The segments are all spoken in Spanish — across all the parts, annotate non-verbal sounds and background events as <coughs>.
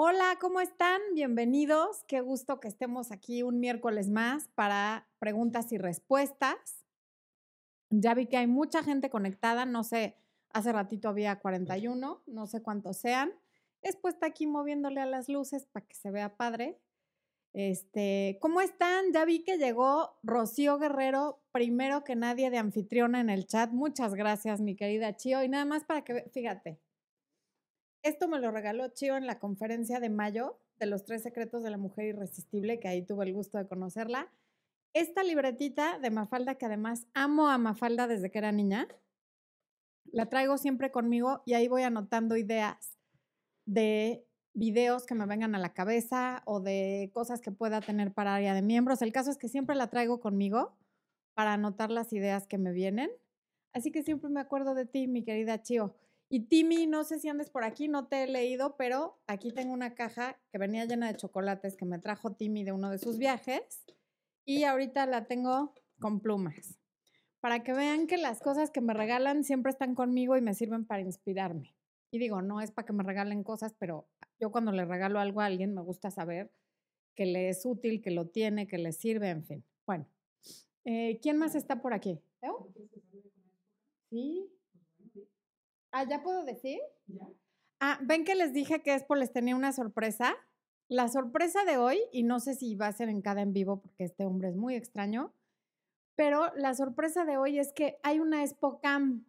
Hola, ¿cómo están? Bienvenidos. Qué gusto que estemos aquí un miércoles más para preguntas y respuestas. Ya vi que hay mucha gente conectada, no sé, hace ratito había 41, no sé cuántos sean. Después está aquí moviéndole a las luces para que se vea padre. Este, ¿cómo están? Ya vi que llegó Rocío Guerrero, primero que nadie de anfitriona en el chat. Muchas gracias, mi querida Chio. Y nada más para que, fíjate, esto me lo regaló Chio en la conferencia de mayo de los tres secretos de la mujer irresistible, que ahí tuve el gusto de conocerla. Esta libretita de Mafalda, que además amo a Mafalda desde que era niña, la traigo siempre conmigo y ahí voy anotando ideas de videos que me vengan a la cabeza o de cosas que pueda tener para área de miembros. El caso es que siempre la traigo conmigo para anotar las ideas que me vienen. Así que siempre me acuerdo de ti, mi querida Chio. Y Timmy, no sé si andes por aquí, no te he leído, pero aquí tengo una caja que venía llena de chocolates que me trajo Timmy de uno de sus viajes y ahorita la tengo con plumas. Para que vean que las cosas que me regalan siempre están conmigo y me sirven para inspirarme. Y digo, no es para que me regalen cosas, pero yo cuando le regalo algo a alguien me gusta saber que le es útil, que lo tiene, que le sirve, en fin. Bueno, eh, ¿quién más está por aquí? Sí, Ah, ¿ya puedo decir? Ah, ven que les dije que Expo les tenía una sorpresa. La sorpresa de hoy, y no sé si va a ser en cada en vivo porque este hombre es muy extraño, pero la sorpresa de hoy es que hay una Expo Cam.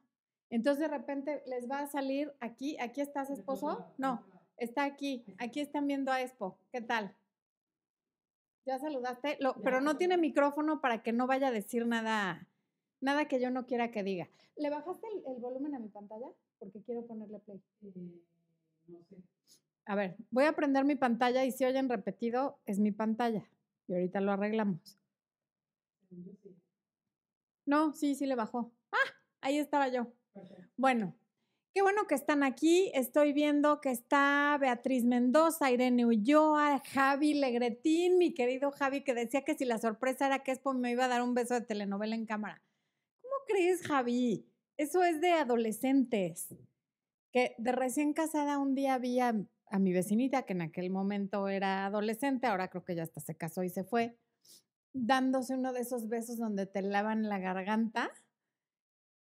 Entonces de repente les va a salir aquí, aquí estás esposo, no, está aquí, aquí están viendo a Expo, ¿qué tal? ¿Ya saludaste? pero no tiene micrófono para que no vaya a decir nada, nada que yo no quiera que diga. ¿Le bajaste el volumen a mi pantalla? Porque quiero ponerle play. Eh, no sé. A ver, voy a prender mi pantalla y si oyen repetido, es mi pantalla. Y ahorita lo arreglamos. No, sí, sí le bajó. Ah, ahí estaba yo. Bueno, qué bueno que están aquí. Estoy viendo que está Beatriz Mendoza, Irene Ulloa, Javi Legretín, mi querido Javi, que decía que si la sorpresa era que Expo me iba a dar un beso de telenovela en cámara. ¿Cómo crees, Javi? Eso es de adolescentes. Que de recién casada un día vi a, mi vecinita, que en aquel momento era adolescente, ahora creo que ya hasta se casó y se fue, dándose uno de esos besos donde te lavan la garganta.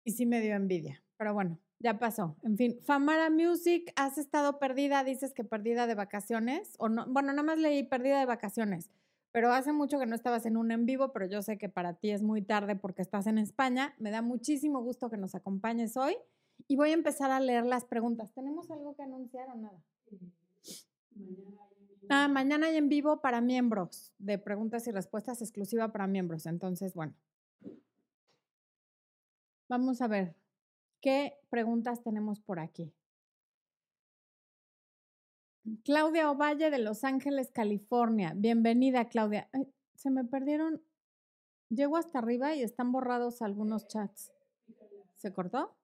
Y sí me dio envidia. Pero bueno, ya pasó. En fin, Famara Music, has estado perdida, dices que perdida de vacaciones, o no, bueno, nada más leí perdida de vacaciones pero hace mucho que no estabas en un en vivo, pero yo sé que para ti es muy tarde porque estás en España. Me da muchísimo gusto que nos acompañes hoy y voy a empezar a leer las preguntas. ¿Tenemos algo que anunciar o nada? Ah, mañana hay en vivo para miembros, de preguntas y respuestas exclusiva para miembros. Entonces, bueno. Vamos a ver qué preguntas tenemos por aquí. Claudia Ovalle de Los Ángeles, California. Bienvenida, Claudia. se me perdieron. Llego hasta arriba y están borrados algunos chats. ¿Se cortó?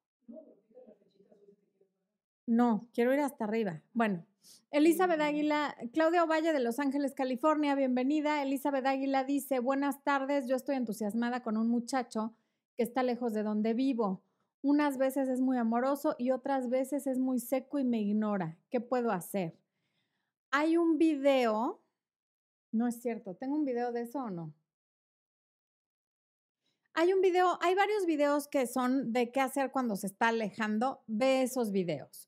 No, quiero ir hasta arriba. Bueno, Elizabeth Águila, Claudia Ovalle de Los Ángeles, California, bienvenida. Elizabeth Águila dice, buenas tardes, yo estoy entusiasmada con un muchacho que está lejos de donde vivo. Unas veces es muy amoroso y otras veces es muy seco y me ignora. ¿Qué puedo hacer? Hay un video, no es cierto, ¿tengo un video de eso o no? Hay un video, hay varios videos que son de qué hacer cuando se está alejando. Ve esos videos.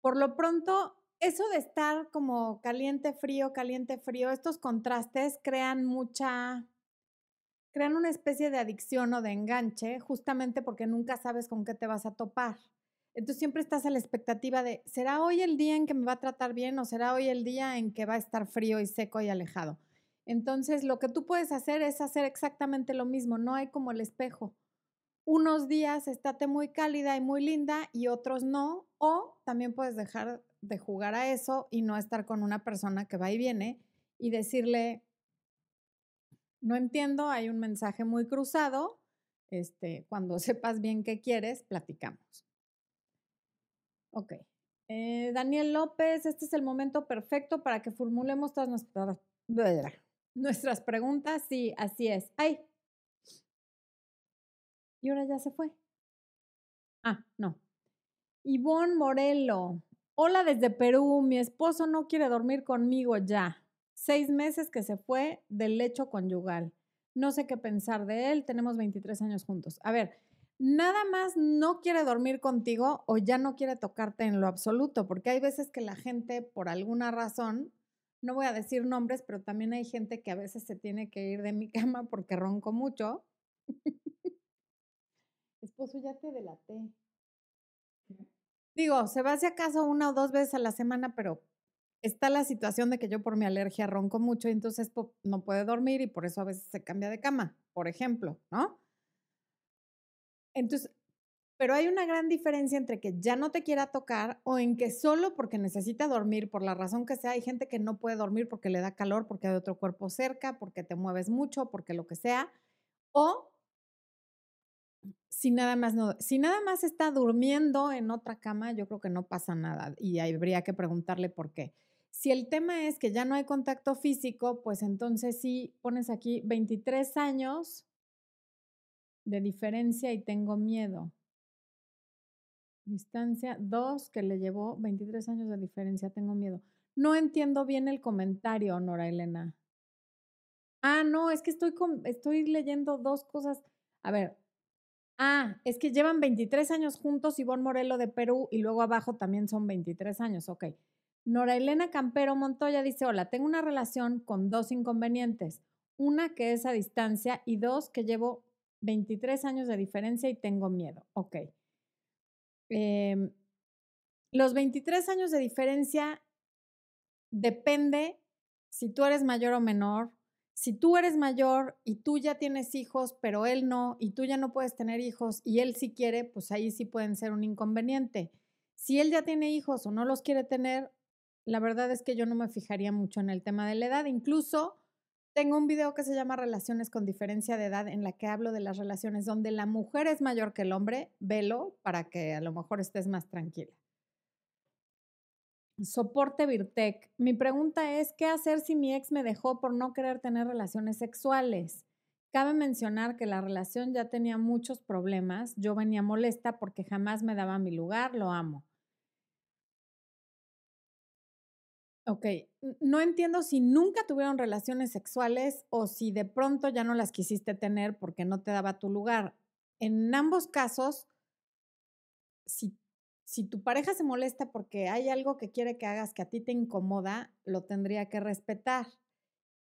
Por lo pronto, eso de estar como caliente, frío, caliente, frío, estos contrastes crean mucha, crean una especie de adicción o de enganche, justamente porque nunca sabes con qué te vas a topar. Entonces siempre estás a la expectativa de, ¿será hoy el día en que me va a tratar bien o será hoy el día en que va a estar frío y seco y alejado? Entonces lo que tú puedes hacer es hacer exactamente lo mismo, no hay como el espejo. Unos días estate muy cálida y muy linda y otros no, o también puedes dejar de jugar a eso y no estar con una persona que va y viene y decirle, no entiendo, hay un mensaje muy cruzado, este, cuando <laughs> sepas bien qué quieres, platicamos. Ok. Eh, Daniel López, este es el momento perfecto para que formulemos todas nuestras, nuestras preguntas. Sí, así es. ¡Ay! Y ahora ya se fue. Ah, no. Ivonne Morelo. Hola desde Perú, mi esposo no quiere dormir conmigo ya. Seis meses que se fue del lecho conyugal. No sé qué pensar de él, tenemos 23 años juntos. A ver, nada más no quiere dormir contigo o ya no quiere tocarte en lo absoluto, porque hay veces que la gente, por alguna razón, no voy a decir nombres, pero también hay gente que a veces se tiene que ir de mi <laughs> cama porque ronco mucho. Esposo, ya te delaté. Digo, se va si acaso una o dos veces a la semana, pero está la situación de que yo por mi alergia ronco mucho y entonces no puede dormir y por eso a veces se cambia de cama, por ejemplo, ¿no? Entonces, pero hay una gran diferencia entre que ya no te quiera tocar o en que solo porque necesita dormir, por la razón que sea, hay gente que no puede dormir porque le da calor, porque hay otro cuerpo cerca, porque te mueves mucho, porque lo que sea, o si nada más no, si nada más está durmiendo en otra cama, yo creo que no pasa nada y habría que preguntarle por qué. Si el tema es que ya no hay contacto físico, pues entonces sí pones aquí 23 años de diferencia y tengo miedo. Distancia 2 que le llevó 23 años de diferencia, tengo miedo. No entiendo bien el comentario, Nora Elena. Ah, no, es que estoy, estoy leyendo dos cosas. A ver, Ah, es que llevan 23 años juntos Ivonne Morelo de Perú y luego abajo también son 23 años, ok. Nora Elena Campero Montoya dice, hola, tengo una relación con dos inconvenientes. Una que es a distancia y dos que llevo 23 años de diferencia y tengo miedo. Ok. Em, los 23 años de diferencia depende si tú eres mayor o menor, si tú eres mayor y tú ya tienes hijos, pero él no, y tú ya no puedes tener hijos y él sí quiere, pues ahí sí pueden ser un inconveniente. Si él ya tiene hijos o no los quiere tener, la verdad es que yo no me fijaría mucho en el tema de la edad. Incluso tengo un video que se llama Relaciones con diferencia de edad en la que hablo de las relaciones donde la mujer es mayor que el hombre. Velo para que a lo mejor estés más tranquila. Soporte Virtec. Mi pregunta es, ¿qué hacer si mi ex me dejó por no querer tener relaciones sexuales? Cabe mencionar que la relación ya tenía muchos problemas. Yo venía molesta porque jamás me daba mi lugar, lo amo. Ok, no entiendo si nunca tuvieron relaciones sexuales o si de pronto ya no las quisiste tener porque no te daba tu lugar. En ambos casos, si si tu pareja se molesta porque hay algo que quiere que hagas que a ti te incomoda, lo tendría que respetar.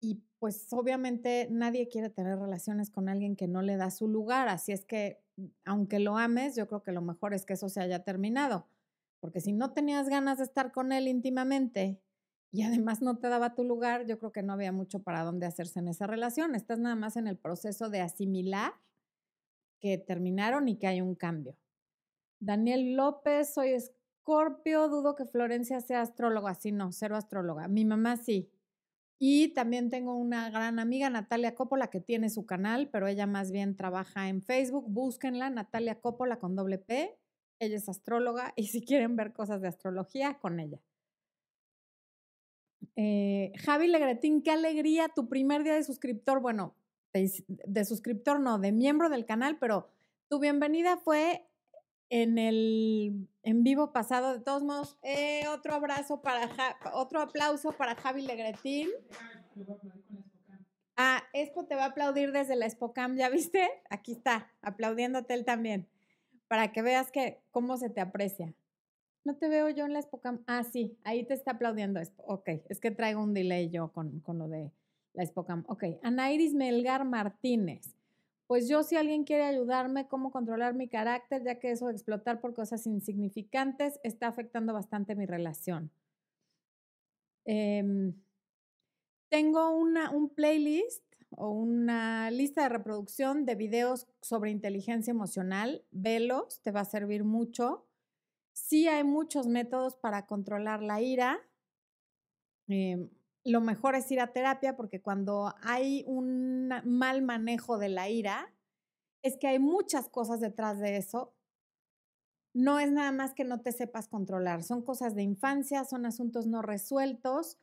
Y pues obviamente nadie quiere tener relaciones con alguien que no le da su lugar, así es que mm, aunque lo ames, yo creo que lo mejor es que eso se haya terminado, porque si no tenías ganas de estar con él íntimamente y además no te daba tu lugar, yo creo que no había mucho para dónde hacerse en esa relación. Estás nada más en el proceso de asimilar que terminaron y que hay un cambio. Daniel López, soy escorpio, dudo que Florencia sea astróloga, sí, no, cero astróloga. Mi mamá sí. Y también tengo una gran amiga, Natalia Coppola, que tiene su canal, pero ella más bien trabaja en Facebook. Búsquenla, Natalia Coppola con doble P. Ella es astróloga <laughs> y si quieren ver cosas de astrología, con ella. Eh, Javi Legretín, qué alegría, tu primer día de suscriptor. Bueno, de suscriptor no, de miembro del canal, pero tu bienvenida fue en el en vivo pasado. De todos modos, eh, otro abrazo para otro aplauso para Javi Legretín. Ah, Expo te va a aplaudir desde la Expocam, ¿ya viste? Aquí está, aplaudiéndote él también, para que veas que cómo se te aprecia. No te veo yo en la Expocam. Ah, sí, ahí te está aplaudiendo. Ok, es que traigo un delay yo con, con lo de la Expocam. Ok, Anairis Melgar Martínez pues yo si alguien quiere ayudarme, cómo controlar mi carácter, ya que eso de explotar por cosas insignificantes está afectando bastante mi relación. Em, tengo una, un playlist o una lista de reproducción de videos sobre inteligencia emocional. Velos, te va a servir mucho. Sí hay muchos métodos para controlar la ira. Em, lo mejor es ir a terapia porque cuando hay un mal manejo de la ira, es que hay muchas cosas detrás de eso. No es nada más que no te sepas controlar, son cosas de infancia, son asuntos no resueltos,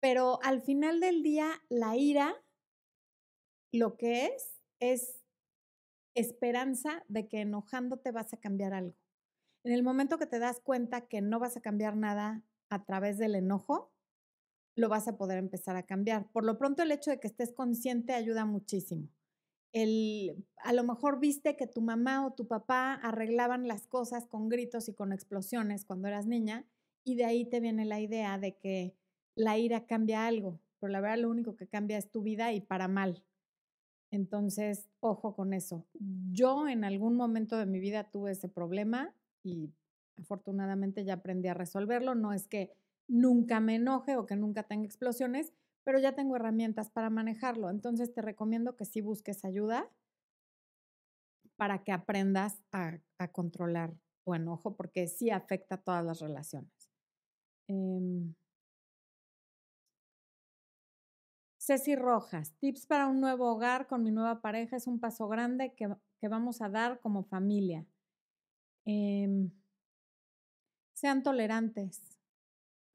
pero al final del día la ira lo que es es esperanza de que enojándote vas a cambiar algo. En el momento que te das cuenta que no vas a cambiar nada a través del enojo, lo vas a poder empezar a cambiar. Por lo pronto, el hecho de que estés consciente ayuda muchísimo. El, a lo mejor viste que tu mamá o tu papá arreglaban las cosas con gritos y con explosiones cuando eras niña y de ahí te viene la idea de que la ira cambia algo, pero la verdad lo único que cambia es tu vida y para mal. Entonces, ojo con eso. Yo en algún momento de mi vida tuve ese problema y afortunadamente ya aprendí a resolverlo. No es que nunca me enoje o que nunca tenga explosiones, pero ya tengo herramientas para manejarlo. Entonces te recomiendo que sí busques ayuda para que aprendas a, controlar tu enojo, porque sí afecta a todas las relaciones. Em Ceci Rojas, tips para un nuevo hogar con mi nueva pareja es un paso grande que, vamos a dar como familia. Em, sean tolerantes,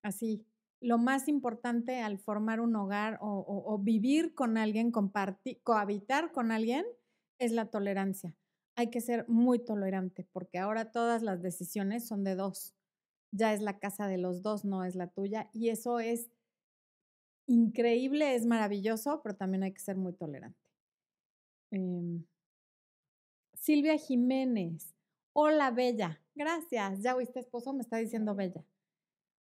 así. Lo más importante al formar un hogar o, vivir con alguien, compartir, cohabitar con alguien, es la tolerancia. Hay que ser muy tolerante porque ahora todas las decisiones son de dos. Ya es la casa de los dos, no es la tuya. Y eso es increíble, es maravilloso, pero también hay que ser muy tolerante. Em, Silvia Jiménez. Hola, Bella. Gracias. Ya oíste, esposo, me está diciendo Bella.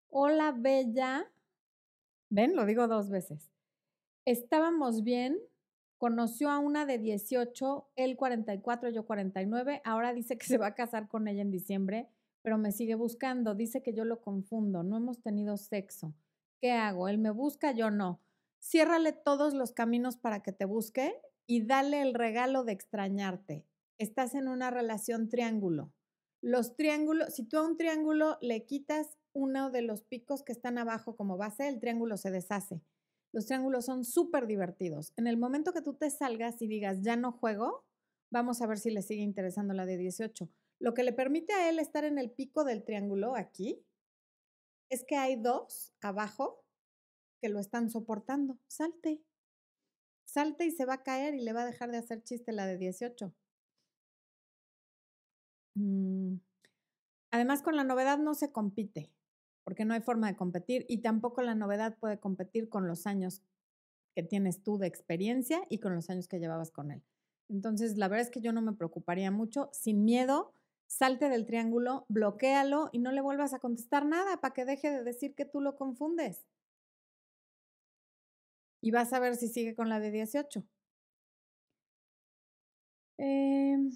Hola, Bella. Ven, lo digo dos veces. Estábamos bien. Conoció a una de 18, él 44, yo 49. Ahora dice que se va a casar con ella en diciembre, pero me sigue buscando. Dice que yo lo confundo. No hemos tenido sexo. ¿qué hago? Él me busca, yo no. Ciérrale todos los caminos para que te busque y dale el regalo de extrañarte. Estás en una relación triángulo. Los triángulos, si tú a un triángulo le quitas uno de los picos que están abajo como base, el triángulo se deshace. Los triángulos son súper divertidos. En el momento que tú te salgas y digas, ya no juego, vamos a ver si le sigue interesando la de 18. Lo que le permite a él estar en el pico del triángulo aquí es que hay dos abajo que lo están soportando. Salte. Salte y se va a caer y le va a dejar de hacer chiste la de 18. Mm. Además, con la novedad no se compite, porque no hay forma de competir y tampoco la novedad puede competir con los años que tienes tú de experiencia y con los años que llevabas con él. Entonces, la verdad es que yo no me preocuparía mucho, sin miedo, salte del triángulo, bloquéalo y no le vuelvas a contestar nada para que deje de decir que tú lo confundes. Y vas a ver si sigue con la de 18. Em,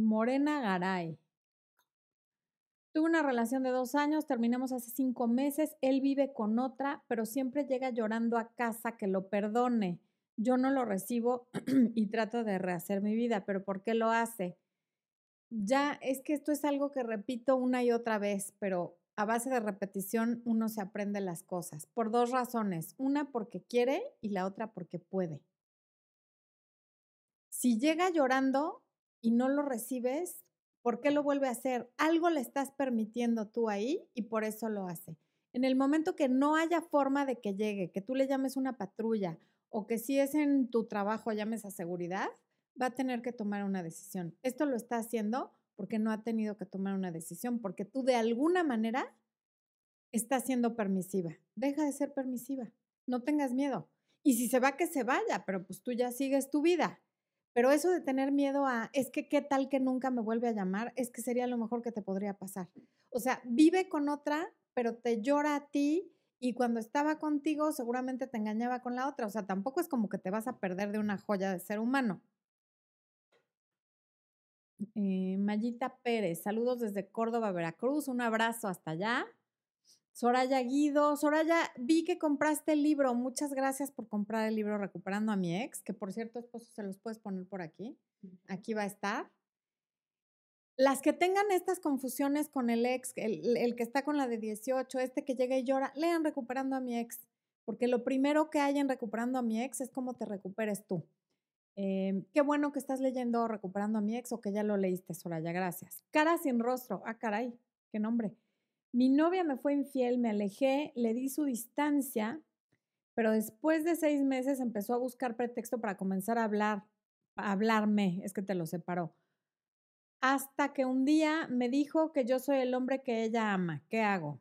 Morena Garay. Tuve una relación de dos años, terminamos hace cinco meses, él vive con otra, pero siempre llega llorando a casa que lo perdone yo no lo recibo <clears throat> y trato de rehacer mi vida, pero ¿por qué lo hace? Ya es que esto es algo que repito una y otra vez, pero a base de repetición uno se aprende las cosas, por dos razones, una porque quiere y la otra porque puede. Si llega llorando y no lo recibes, ¿por qué lo vuelve a hacer? Algo le estás permitiendo tú ahí y por eso lo hace. En el momento que no haya forma de que llegue, que tú le llames una patrulla o que si es en tu trabajo, llames a seguridad, va a tener que tomar una decisión. Esto lo está haciendo porque no ha tenido que tomar una decisión, porque tú de alguna manera estás siendo permisiva. Deja de ser permisiva, no tengas miedo. Y si se va, que se vaya, pero pues tú ya sigues tu vida. Pero eso de tener miedo a, es que qué tal que nunca me vuelve a llamar, es que sería lo mejor que te podría pasar. O sea, vive con otra, pero te llora a ti y cuando estaba contigo seguramente te engañaba con la otra. O sea, tampoco es como que te vas a perder de una joya de ser humano. Eh, Mayita Pérez, saludos desde Córdoba, Veracruz. Un abrazo hasta allá. Soraya Guido, Soraya, vi que compraste el libro. Muchas gracias por comprar el libro Recuperando a mi ex, que por cierto, esposo, se los puedes poner por aquí. Aquí va a estar. Las que tengan estas confusiones con el ex, el, que está con la de 18, este que llega y llora, lean Recuperando a mi ex, porque lo primero que hay en Recuperando a mi ex es cómo te recuperes tú. Em, qué bueno que estás leyendo Recuperando a mi ex o que ya lo leíste, Soraya, gracias. Cara sin rostro, ah, caray, qué nombre. Mi novia me fue infiel, me alejé, le di su distancia, pero después de seis meses empezó a buscar pretexto para comenzar a hablar hablarme, es que te lo separó. Hasta que un día me dijo que yo soy el hombre que ella ama. ¿Qué hago?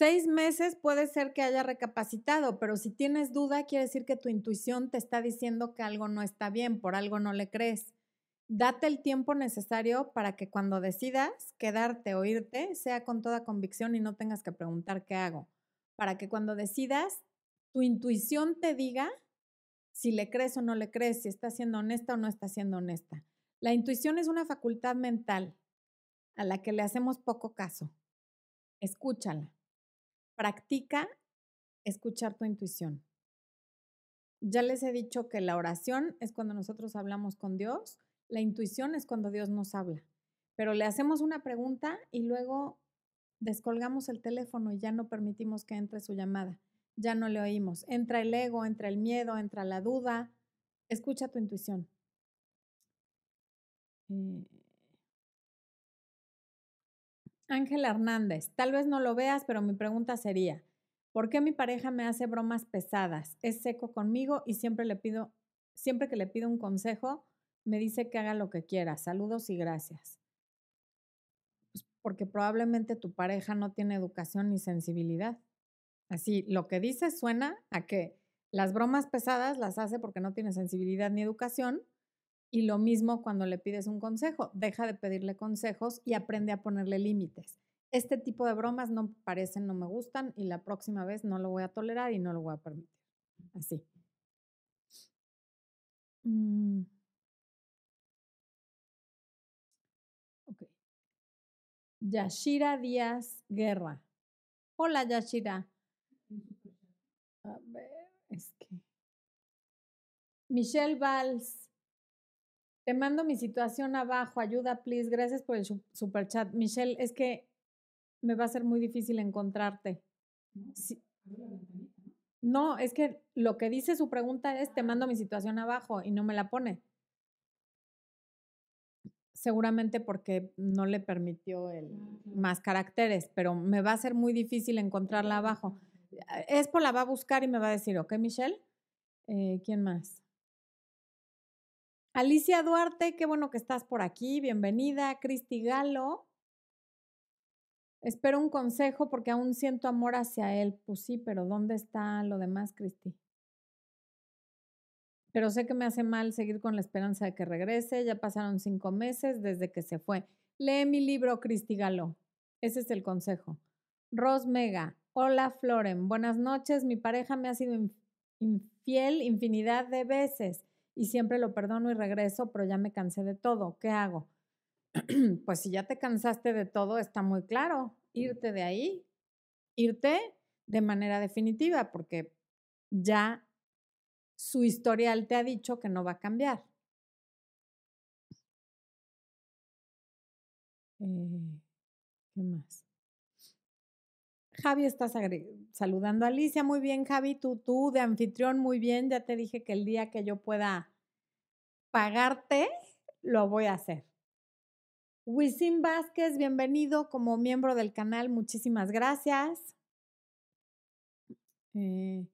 Seis meses puede ser que haya recapacitado, pero si tienes duda, quiere decir que tu intuición te está diciendo que algo no está bien, por algo no le crees. Date el tiempo necesario para que cuando decidas quedarte o irte, sea con toda convicción y no tengas que preguntar qué hago. Para que cuando decidas, tu intuición te diga si le crees o no le crees, si está siendo honesta o no está siendo honesta. La intuición es una facultad mental a la que le hacemos poco caso. Escúchala. Practica escuchar tu intuición. Ya les he dicho que la oración es cuando nosotros hablamos con Dios, la intuición es cuando Dios nos habla. Pero le hacemos una pregunta y luego descolgamos el teléfono y ya no permitimos que entre su llamada. Ya no le oímos. Entra el ego, entra el miedo, entra la duda. Escucha tu intuición. Eh, Ángel Hernández, tal vez no lo veas, pero mi pregunta sería, ¿por qué mi pareja me hace bromas pesadas? Es seco conmigo y siempre le pido, siempre que le pido un consejo, me dice que haga lo que quiera. Saludos y gracias. Pues porque probablemente tu pareja no tiene educación ni sensibilidad. Así, lo que dice suena a que las bromas pesadas las hace porque no tiene sensibilidad ni educación y lo mismo cuando le pides un consejo, deja de pedirle consejos y aprende a ponerle límites. Este tipo de bromas no parecen, no me gustan y la próxima vez no lo voy a tolerar y no lo voy a permitir. Así. Mm. Yashira Díaz Guerra. Hola Yashira. A ver, es que. Michelle Valls. Te mando mi situación abajo, ayuda, please. Gracias por el super chat. Michelle, es que me va a ser muy difícil encontrarte. No, es que lo que dice su pregunta es, te mando mi situación abajo y no me la pone. Seguramente porque no le permitió el más caracteres, pero me va a ser muy difícil encontrarla abajo. Expo la va a buscar y me va a decir, ok, Michelle, eh, ¿quién más? Alicia Duarte, qué bueno que estás por aquí. Bienvenida. Cristi Galo. Espero un consejo porque aún siento amor hacia él. Pues sí, pero ¿dónde está lo demás, Cristi? Pero sé que me hace mal seguir con la esperanza de que regrese. Ya pasaron cinco meses desde que se fue. Lee mi libro, Cristi Galo. Ese es el consejo. Ros Mega. Hola, Floren. Buenas noches. Mi pareja me ha sido infiel infinidad de veces y siempre lo perdono y regreso, pero ya me cansé de todo. ¿Qué hago? <clears throat> pues si ya te cansaste de todo, está muy claro, irte de ahí, irte de manera definitiva, porque ya su historial te ha dicho que no va a cambiar. Eh, ¿Qué más? Javi está saludando a Alicia. Muy bien, Javi. Tú, tú de anfitrión, muy bien. Ya te dije que el día que yo pueda pagarte, lo voy a hacer. Wisin Vázquez, bienvenido como miembro del canal. Muchísimas gracias. Eh,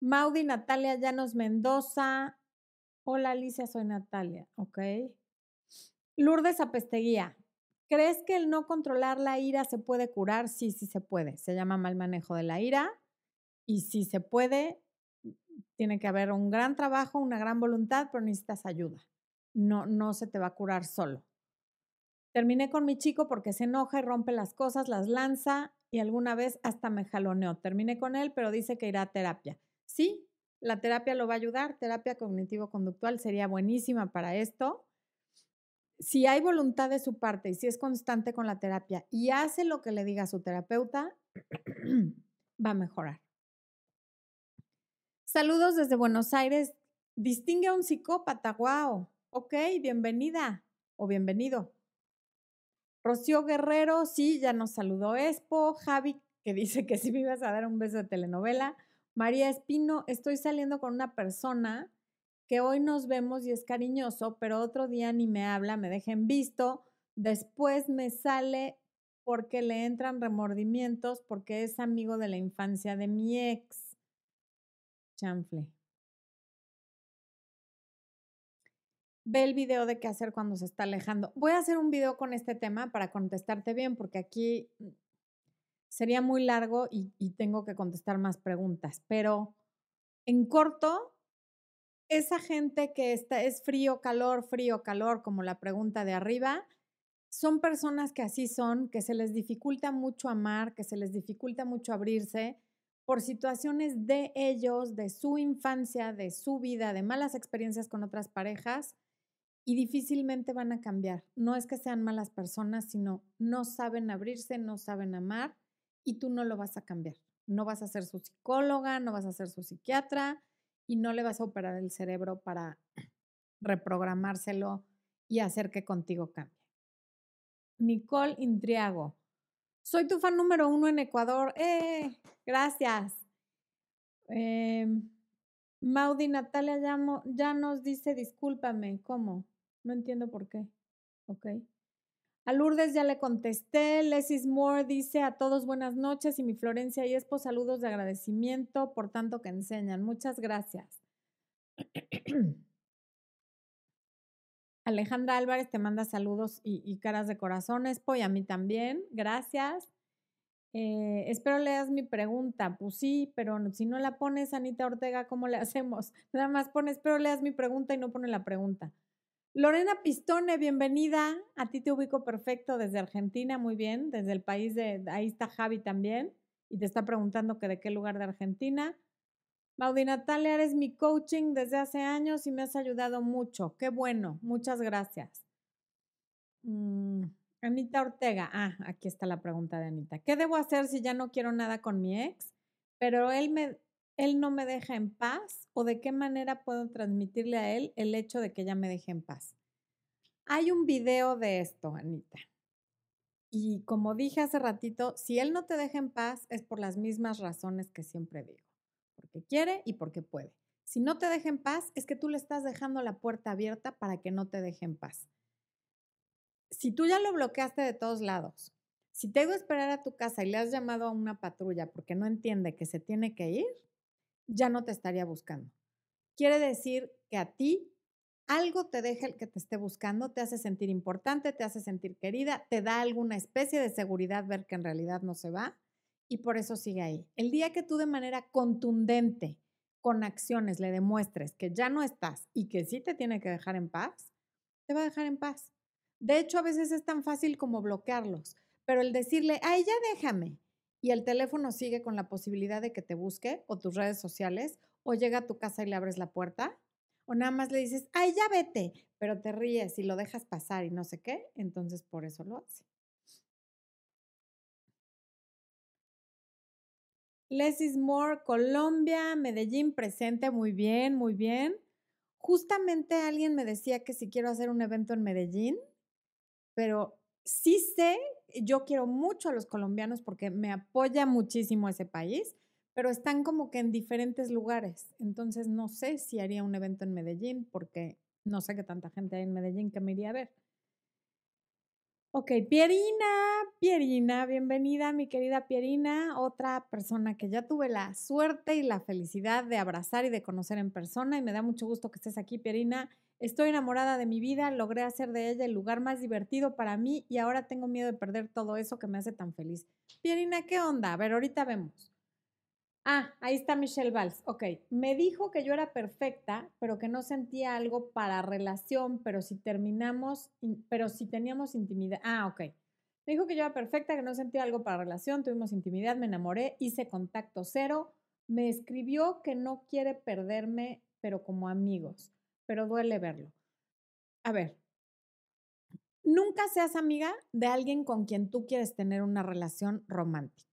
Maudi Natalia Llanos Mendoza. Hola Alicia, soy Natalia. Ok. Lourdes Apesteguía. ¿Crees que el no controlar la ira se puede curar? Sí, sí se puede. Se llama mal manejo de la ira. Y si se puede, tiene que haber un gran trabajo, una gran voluntad, pero necesitas ayuda. No, no se te va a curar solo. Terminé con mi chico porque se enoja y rompe las cosas, las lanza y alguna vez hasta me jaloneó. Terminé con él, pero dice que irá a terapia. Sí, la terapia lo va a ayudar. Terapia cognitivo-conductual sería buenísima para esto si hay voluntad de su parte y si es constante con la terapia y hace lo que le diga su terapeuta, <clears throat> va a mejorar. Saludos desde Buenos Aires. Distingue a un psicópata. Wow. Ok, bienvenida o bienvenido. Rocío Guerrero, sí, ya nos saludó Expo. Javi, que dice que sí me ibas a dar un beso de telenovela. María Espino, estoy saliendo con una persona que hoy nos vemos y es cariñoso, pero otro día ni me habla, me deja en visto, después me sale porque le entran remordimientos porque es amigo de la infancia de mi ex. Chanfle. Ve el video de qué hacer cuando se está alejando. Voy a hacer un video con este tema para contestarte bien, porque aquí mm, sería muy largo y tengo que contestar más preguntas. Pero en corto, esa gente que está, es frío, calor, frío, calor, como la pregunta de arriba, son personas que así son, que se les dificulta mucho amar, que se les dificulta mucho abrirse por situaciones de ellos, de su infancia, de su vida, de malas experiencias con otras parejas y difícilmente van a cambiar. No es que sean malas personas, sino no saben abrirse, no saben amar y tú no lo vas a cambiar. No vas a ser su psicóloga, no vas a ser su psiquiatra y no le vas a operar el cerebro para reprogramárselo y hacer que contigo cambie. Nicole Intriago. Soy tu fan número uno en Ecuador. ¡Eh! Gracias. Eh, Maudi Natalia ya nos dice discúlpame. ¿Cómo? No entiendo por qué. Ok. A Lourdes ya le contesté. Lesis Moore dice a todos buenas noches y mi Florencia y Espo saludos de agradecimiento por tanto que enseñan. Muchas gracias. <clears throat> Alejandra Álvarez te manda saludos y, caras de corazón, Espo, y a mí también. Gracias. Eh, espero leas mi pregunta. Pues sí, pero si no la pones, Anita Ortega, ¿cómo le <laughs> hacemos? Nada más pone, espero leas mi pregunta y no pone la pregunta. Lorena Pistone, bienvenida. A ti te ubico perfecto desde Argentina, muy bien. Desde el país de, ahí está Javi también. Y te está preguntando que de qué lugar de Argentina. Maudi Natalia, eres mi coaching desde hace años y me has ayudado mucho. Qué bueno, muchas gracias. Mm, Anita Ortega, ah, aquí está la pregunta de Anita. ¿Qué debo hacer si ya no quiero nada con mi ex, pero él, me, él no me deja en paz? ¿O de qué manera puedo transmitirle a él el hecho de que ya me deje en paz? Hay un video de esto, Anita. Y como dije hace ratito, si él no te deja en paz es por las mismas razones que siempre digo porque quiere y porque puede. Si no te deja en paz, es que tú le estás dejando la puerta abierta para que no te deje en paz. Si tú ya lo bloqueaste de todos lados, si te iba a esperar a tu casa y le has llamado a una patrulla porque no entiende que se tiene que ir, ya no te estaría buscando. Quiere decir que a ti algo te deja el que te esté buscando, te hace sentir importante, te hace sentir querida, te da alguna especie de seguridad ver que en realidad no se va y por eso sigue ahí. El día que tú de manera contundente, con acciones, le demuestres que ya no estás y que sí te tiene que dejar en paz, te va a dejar en paz. De hecho, a veces es tan fácil como bloquearlos, pero el decirle, ay, ya déjame, y el teléfono sigue con la posibilidad de que te busque o tus redes sociales, o llega a tu casa y le abres la puerta, o nada más le dices, ay, ya vete, pero te ríes y lo dejas pasar y no sé qué, entonces por eso lo hace. Lesis More, Colombia, Medellín presente, muy bien, muy bien. Justamente alguien me decía que si quiero hacer un evento en Medellín, pero sí sé, yo quiero mucho a los colombianos porque me apoya muchísimo ese país, pero están como que en diferentes lugares. Entonces no sé si haría un evento en Medellín porque no sé qué tanta gente hay en Medellín que me iría a ver. Ok, Pierina, Pierina, bienvenida mi querida Pierina, otra persona que ya tuve la suerte y la felicidad de abrazar y de conocer en persona y me da mucho gusto que estés aquí, Pierina. Estoy enamorada de mi vida, logré hacer de ella el lugar más divertido para mí y ahora tengo miedo de perder todo eso que me hace tan feliz. Pierina, ¿qué onda? A ver, ahorita vemos. Ah, ahí está Michelle Valls. Ok, me dijo que yo era perfecta, pero que no sentía algo para relación, pero si terminamos, pero si teníamos intimidad. Ah, ok. Me dijo que yo era perfecta, que no sentía algo para relación, tuvimos intimidad, me enamoré, hice contacto cero. Me escribió que no quiere perderme, pero como amigos, pero duele verlo. A ver, nunca seas amiga de alguien con quien tú quieres tener una relación romántica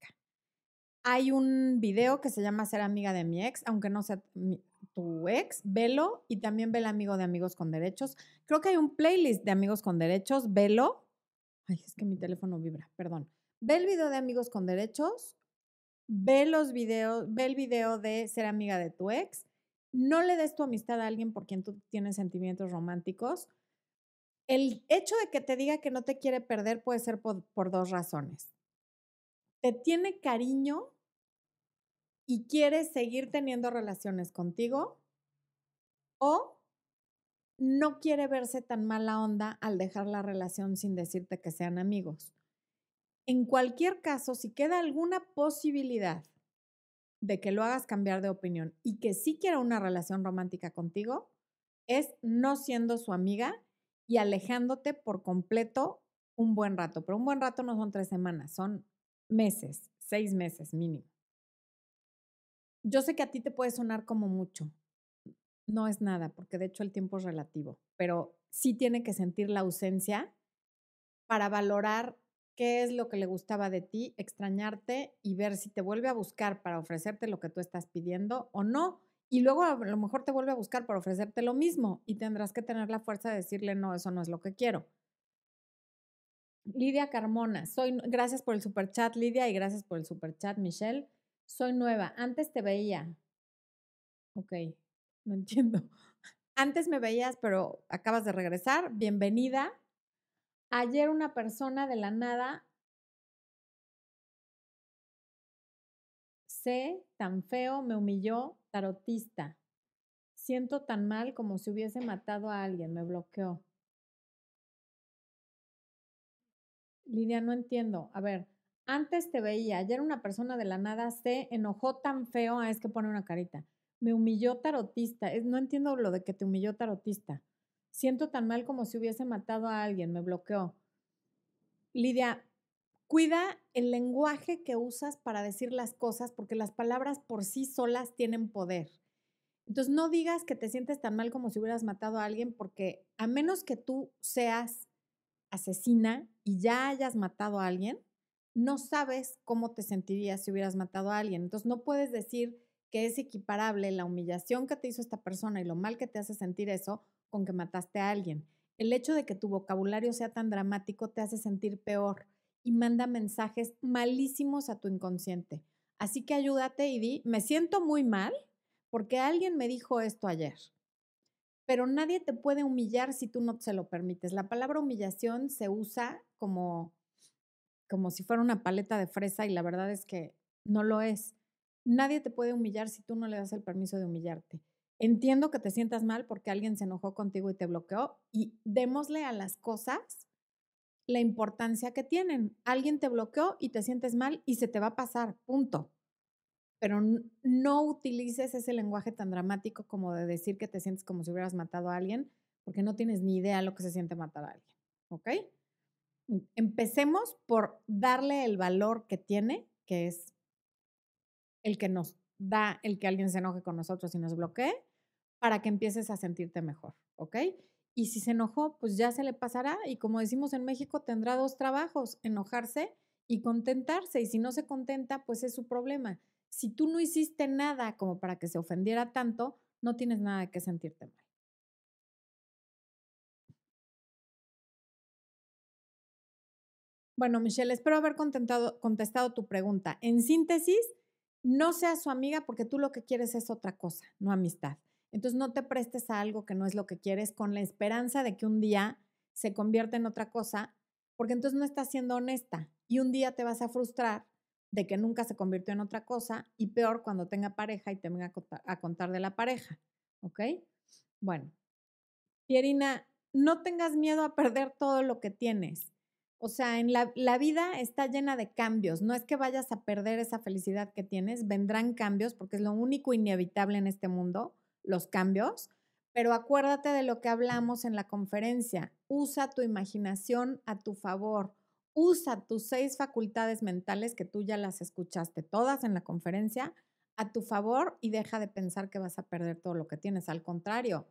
hay un video que se llama Ser amiga de mi ex, aunque no sea tu ex, velo y también ve el amigo de Amigos con Derechos. Creo que hay un playlist de Amigos con Derechos, velo. Ay, es que mi teléfono vibra, perdón. Ve el video de Amigos con Derechos, ve los videos, ve el video de Ser amiga de tu ex. No le des tu amistad a alguien por quien tú tienes sentimientos románticos. El hecho de que te diga que no te quiere perder puede ser por, dos razones. Te tiene cariño y quiere seguir teniendo relaciones contigo o no quiere verse tan mala onda al dejar la relación sin decirte que sean amigos. En cualquier caso, si queda alguna posibilidad de que lo hagas cambiar de opinión y que sí quiera una relación romántica contigo, es no siendo su amiga y alejándote por completo un buen rato. Pero un buen rato no son tres semanas, son meses, seis meses mínimo. Yo sé que a ti te puede sonar como mucho. No es nada, porque de hecho el tiempo es relativo, pero sí tiene que sentir la ausencia para valorar qué es lo que le gustaba de ti, extrañarte y ver si te vuelve a buscar para ofrecerte lo que tú estás pidiendo o no. Y luego a lo mejor te vuelve a buscar para ofrecerte lo mismo y tendrás que tener la fuerza de decirle, no, eso no es lo que quiero. Lidia Carmona, soy, gracias por el super chat, Lidia, y gracias por el super chat, Michelle. Soy nueva, antes te veía. Ok, no entiendo. <laughs> Antes me veías, pero acabas de regresar. Bienvenida. Ayer una persona de la nada sé tan feo, me humilló, tarotista. Siento tan mal como si hubiese matado a alguien, me bloqueó. Lidia, no entiendo. A ver, antes te veía, ayer una persona de la nada se enojó tan feo, ah, es que pone una carita. Me humilló tarotista. no entiendo lo de que te humilló tarotista. Siento tan mal como si hubiese matado a alguien, me bloqueó. Lidia, cuida el lenguaje que usas para decir las cosas porque las palabras por sí solas tienen poder. Entonces no digas que te sientes tan mal como si hubieras matado a alguien porque a menos que tú seas asesina y ya hayas matado a alguien, no sabes cómo te sentirías si hubieras matado a alguien. Entonces no puedes decir que es equiparable la humillación que te hizo esta persona y lo mal que te hace sentir eso con que mataste a alguien. El hecho de que tu vocabulario sea tan dramático te hace sentir peor y manda mensajes malísimos a tu inconsciente. Así que ayúdate y di, me siento muy mal porque alguien me dijo esto ayer. Pero nadie te puede humillar si tú no se lo permites. La palabra humillación se usa como, como si fuera una paleta de fresa y la verdad es que no lo es. Nadie te puede humillar si tú no le das el permiso de humillarte. Entiendo que te sientas mal porque alguien se enojó contigo y te bloqueó y démosle a las cosas la importancia que tienen. Alguien te bloqueó y te sientes mal y se te va a pasar, punto. Pero no utilices ese lenguaje tan dramático como de decir que te sientes como si hubieras matado a alguien, porque no tienes ni idea lo que se siente matar a alguien. ¿Ok? Empecemos por darle el valor que tiene, que es el que nos da el que alguien se enoje con nosotros y nos bloquee, para que empieces a sentirte mejor, ¿ok? Y si se enojó, pues ya se le pasará y como decimos en México, tendrá dos trabajos, enojarse y contentarse. Y si no se contenta, pues es su problema. Si tú no hiciste nada como para que se ofendiera tanto, no tienes nada que sentirte mal. Bueno, Michelle, espero haber contestado tu pregunta. En síntesis, no seas su amiga porque tú lo que quieres es otra cosa, no amistad. Entonces no te prestes a algo que no es lo que quieres con la esperanza de que un día se convierta en otra cosa, porque entonces no estás siendo honesta y un día te vas a frustrar de que nunca se convirtió en otra cosa y peor cuando tenga pareja y te venga a contar, de la pareja. ¿Ok? Bueno, Pierina, no tengas miedo a perder todo lo que tienes. O sea, en la, la, vida está llena de cambios. No es que vayas a perder esa felicidad que tienes, vendrán cambios porque es lo único inevitable en este mundo los cambios, pero acuérdate de lo que hablamos en la conferencia. Usa tu imaginación a tu favor. Usa tus seis facultades mentales que tú ya las escuchaste todas en la conferencia a tu favor y deja de pensar que vas a perder todo lo que tienes. Al contrario,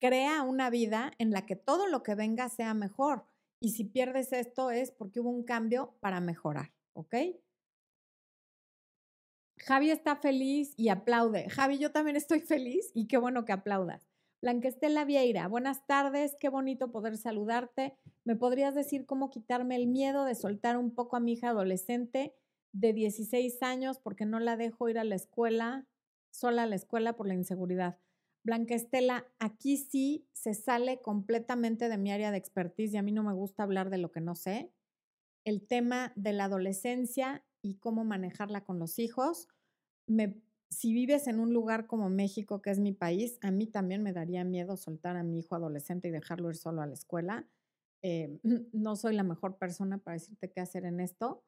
crea una vida en la que todo lo que venga sea mejor. Y si pierdes esto es porque hubo un cambio para mejorar, ¿ok? Javi está feliz y aplaude. Javi, yo también estoy feliz y qué bueno que aplaudas. Blanquestela Vieira, buenas tardes, qué bonito poder saludarte. ¿Me podrías decir cómo quitarme el miedo de soltar un poco a mi hija adolescente de 16 años porque no la dejo ir a la escuela, sola a la escuela por la inseguridad? Blanca Estela, aquí sí se sale completamente de mi área de expertise y a mí no me gusta hablar de lo que no sé. El tema de la adolescencia y cómo manejarla con los hijos. Si vives en un lugar como México, que es mi país, a mí también me daría miedo soltar a mi hijo adolescente y dejarlo ir solo a la escuela. Eh, <laughs> no soy la mejor persona para decirte qué hacer en esto.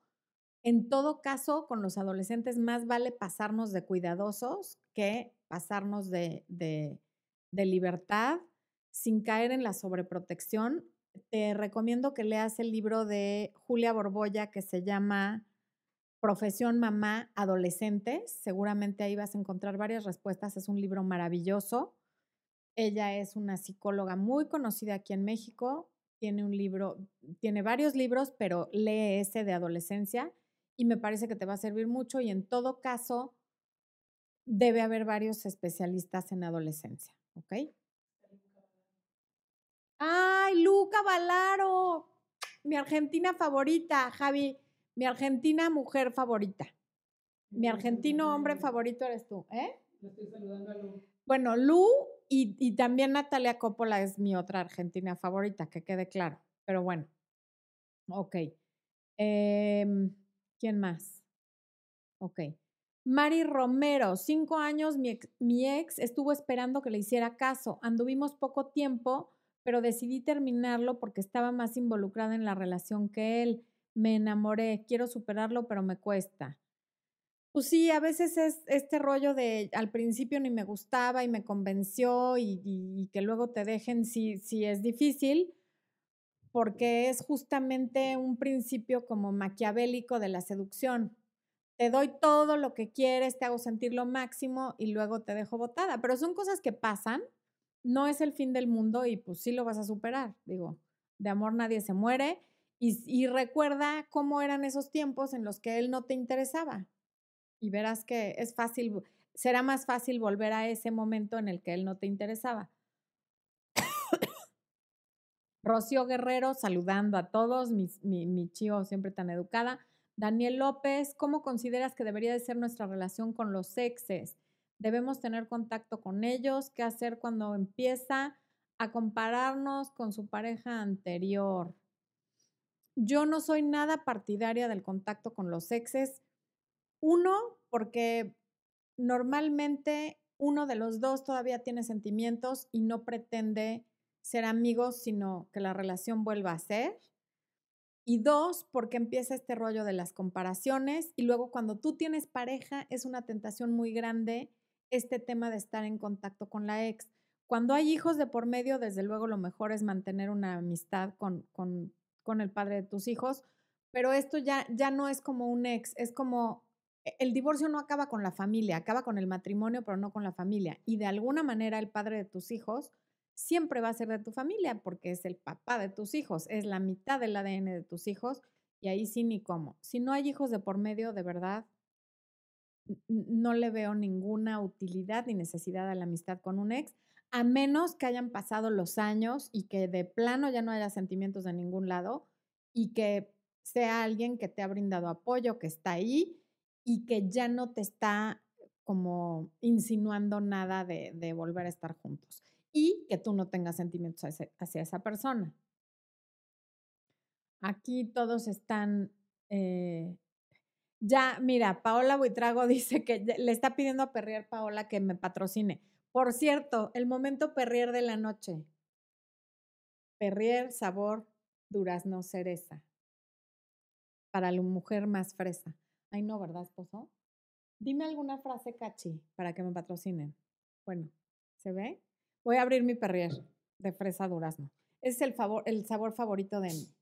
En todo caso, con los adolescentes más vale pasarnos de cuidadosos que pasarnos de, de libertad sin caer en la sobreprotección. Te recomiendo que leas el libro de Julia Borbolla que se llama Profesión Mamá Adolescentes. Seguramente ahí vas a encontrar varias respuestas. Es un libro maravilloso. Ella es una psicóloga muy conocida aquí en México. Tiene un libro, tiene varios libros, pero lee ese de adolescencia y me parece que te va a servir mucho y en todo caso debe haber varios especialistas en adolescencia, ¿ok? ¡Ay, Luca Valaro! Mi argentina favorita, Javi mi argentina mujer favorita. Mi argentino hombre favorito eres tú, ¿eh? estoy saludando a Lu. Bueno, Lu y, también Natalia Coppola es mi otra argentina favorita, que quede claro. Pero bueno, ok. Em, ¿Quién más? Ok. Mari Romero, cinco años, mi mi ex estuvo esperando que le hiciera caso. Anduvimos poco tiempo, pero decidí terminarlo porque estaba más involucrada en la relación que él me enamoré, quiero superarlo, pero me cuesta. Pues sí, a veces es este rollo de al principio ni me gustaba y me convenció y, que luego te dejen si, si es difícil, porque es justamente un principio como maquiavélico de la seducción. Te doy todo lo que quieres, te hago sentir lo máximo y luego te dejo botada. Pero son cosas que pasan, no es el fin del mundo y pues sí lo vas a superar. Digo, de amor nadie se muere y, recuerda cómo eran esos tiempos en los que él no te interesaba. Y verás que es fácil, será más fácil volver a ese momento en el que él no te interesaba. Rocío Guerrero, saludando a todos, mi, mi, chío siempre tan educada. Daniel López, ¿cómo consideras que debería de ser nuestra relación con los exes? ¿Debemos tener contacto con ellos? ¿Qué hacer cuando empieza a compararnos con su pareja anterior? Yo no soy nada partidaria del contacto con los exes. Uno, porque normalmente uno de los dos todavía tiene sentimientos y no pretende ser amigos, sino que la relación vuelva a ser. Y dos, porque empieza este rollo de las comparaciones y luego cuando tú tienes pareja es una tentación muy grande este tema de estar en contacto con la ex. Cuando hay hijos de por medio, desde luego lo mejor es mantener una amistad con, con con el padre de tus hijos, pero esto ya, ya no es como un ex, es como e, el divorcio no acaba con la familia, acaba con el matrimonio, pero no con la familia. Y de alguna manera el padre de tus hijos siempre va a ser de tu familia porque es el papá de tus hijos, es la mitad del ADN de tus hijos y ahí sí ni cómo. Si no hay hijos de por medio, de verdad, no le veo ninguna utilidad ni necesidad a la amistad con un ex a menos que hayan pasado los años y que de plano ya no haya sentimientos de ningún lado y que sea alguien que te ha brindado apoyo, que está ahí y que ya no te está como insinuando nada de, volver a estar juntos y que tú no tengas sentimientos hacia, esa persona. Aquí todos están... Eh, ya, mira, Paola Buitrago <laughs> dice que le está pidiendo a Perrier Paola que me patrocine. Por cierto, el momento perrier de la noche. Perrier, sabor, durazno, cereza. Para la mujer más fresa. Ay, no, ¿verdad, esposo? Dime alguna frase cachi para que me patrocinen. Bueno, ¿se ve? Voy a abrir mi perrier de fresa durazno. Es el, favor, el sabor favorito de mí.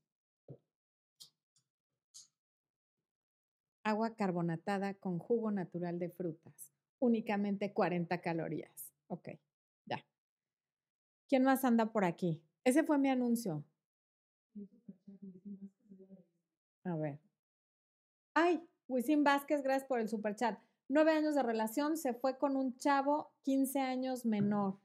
Agua carbonatada con jugo natural de frutas. Únicamente 40 calorías. Ok, ya. ¿Quién más anda por aquí? Ese fue mi anuncio. A ver. Ay, Wisin Vázquez, gracias por el superchat. Nueve años de relación, se fue con un chavo 15 años menor.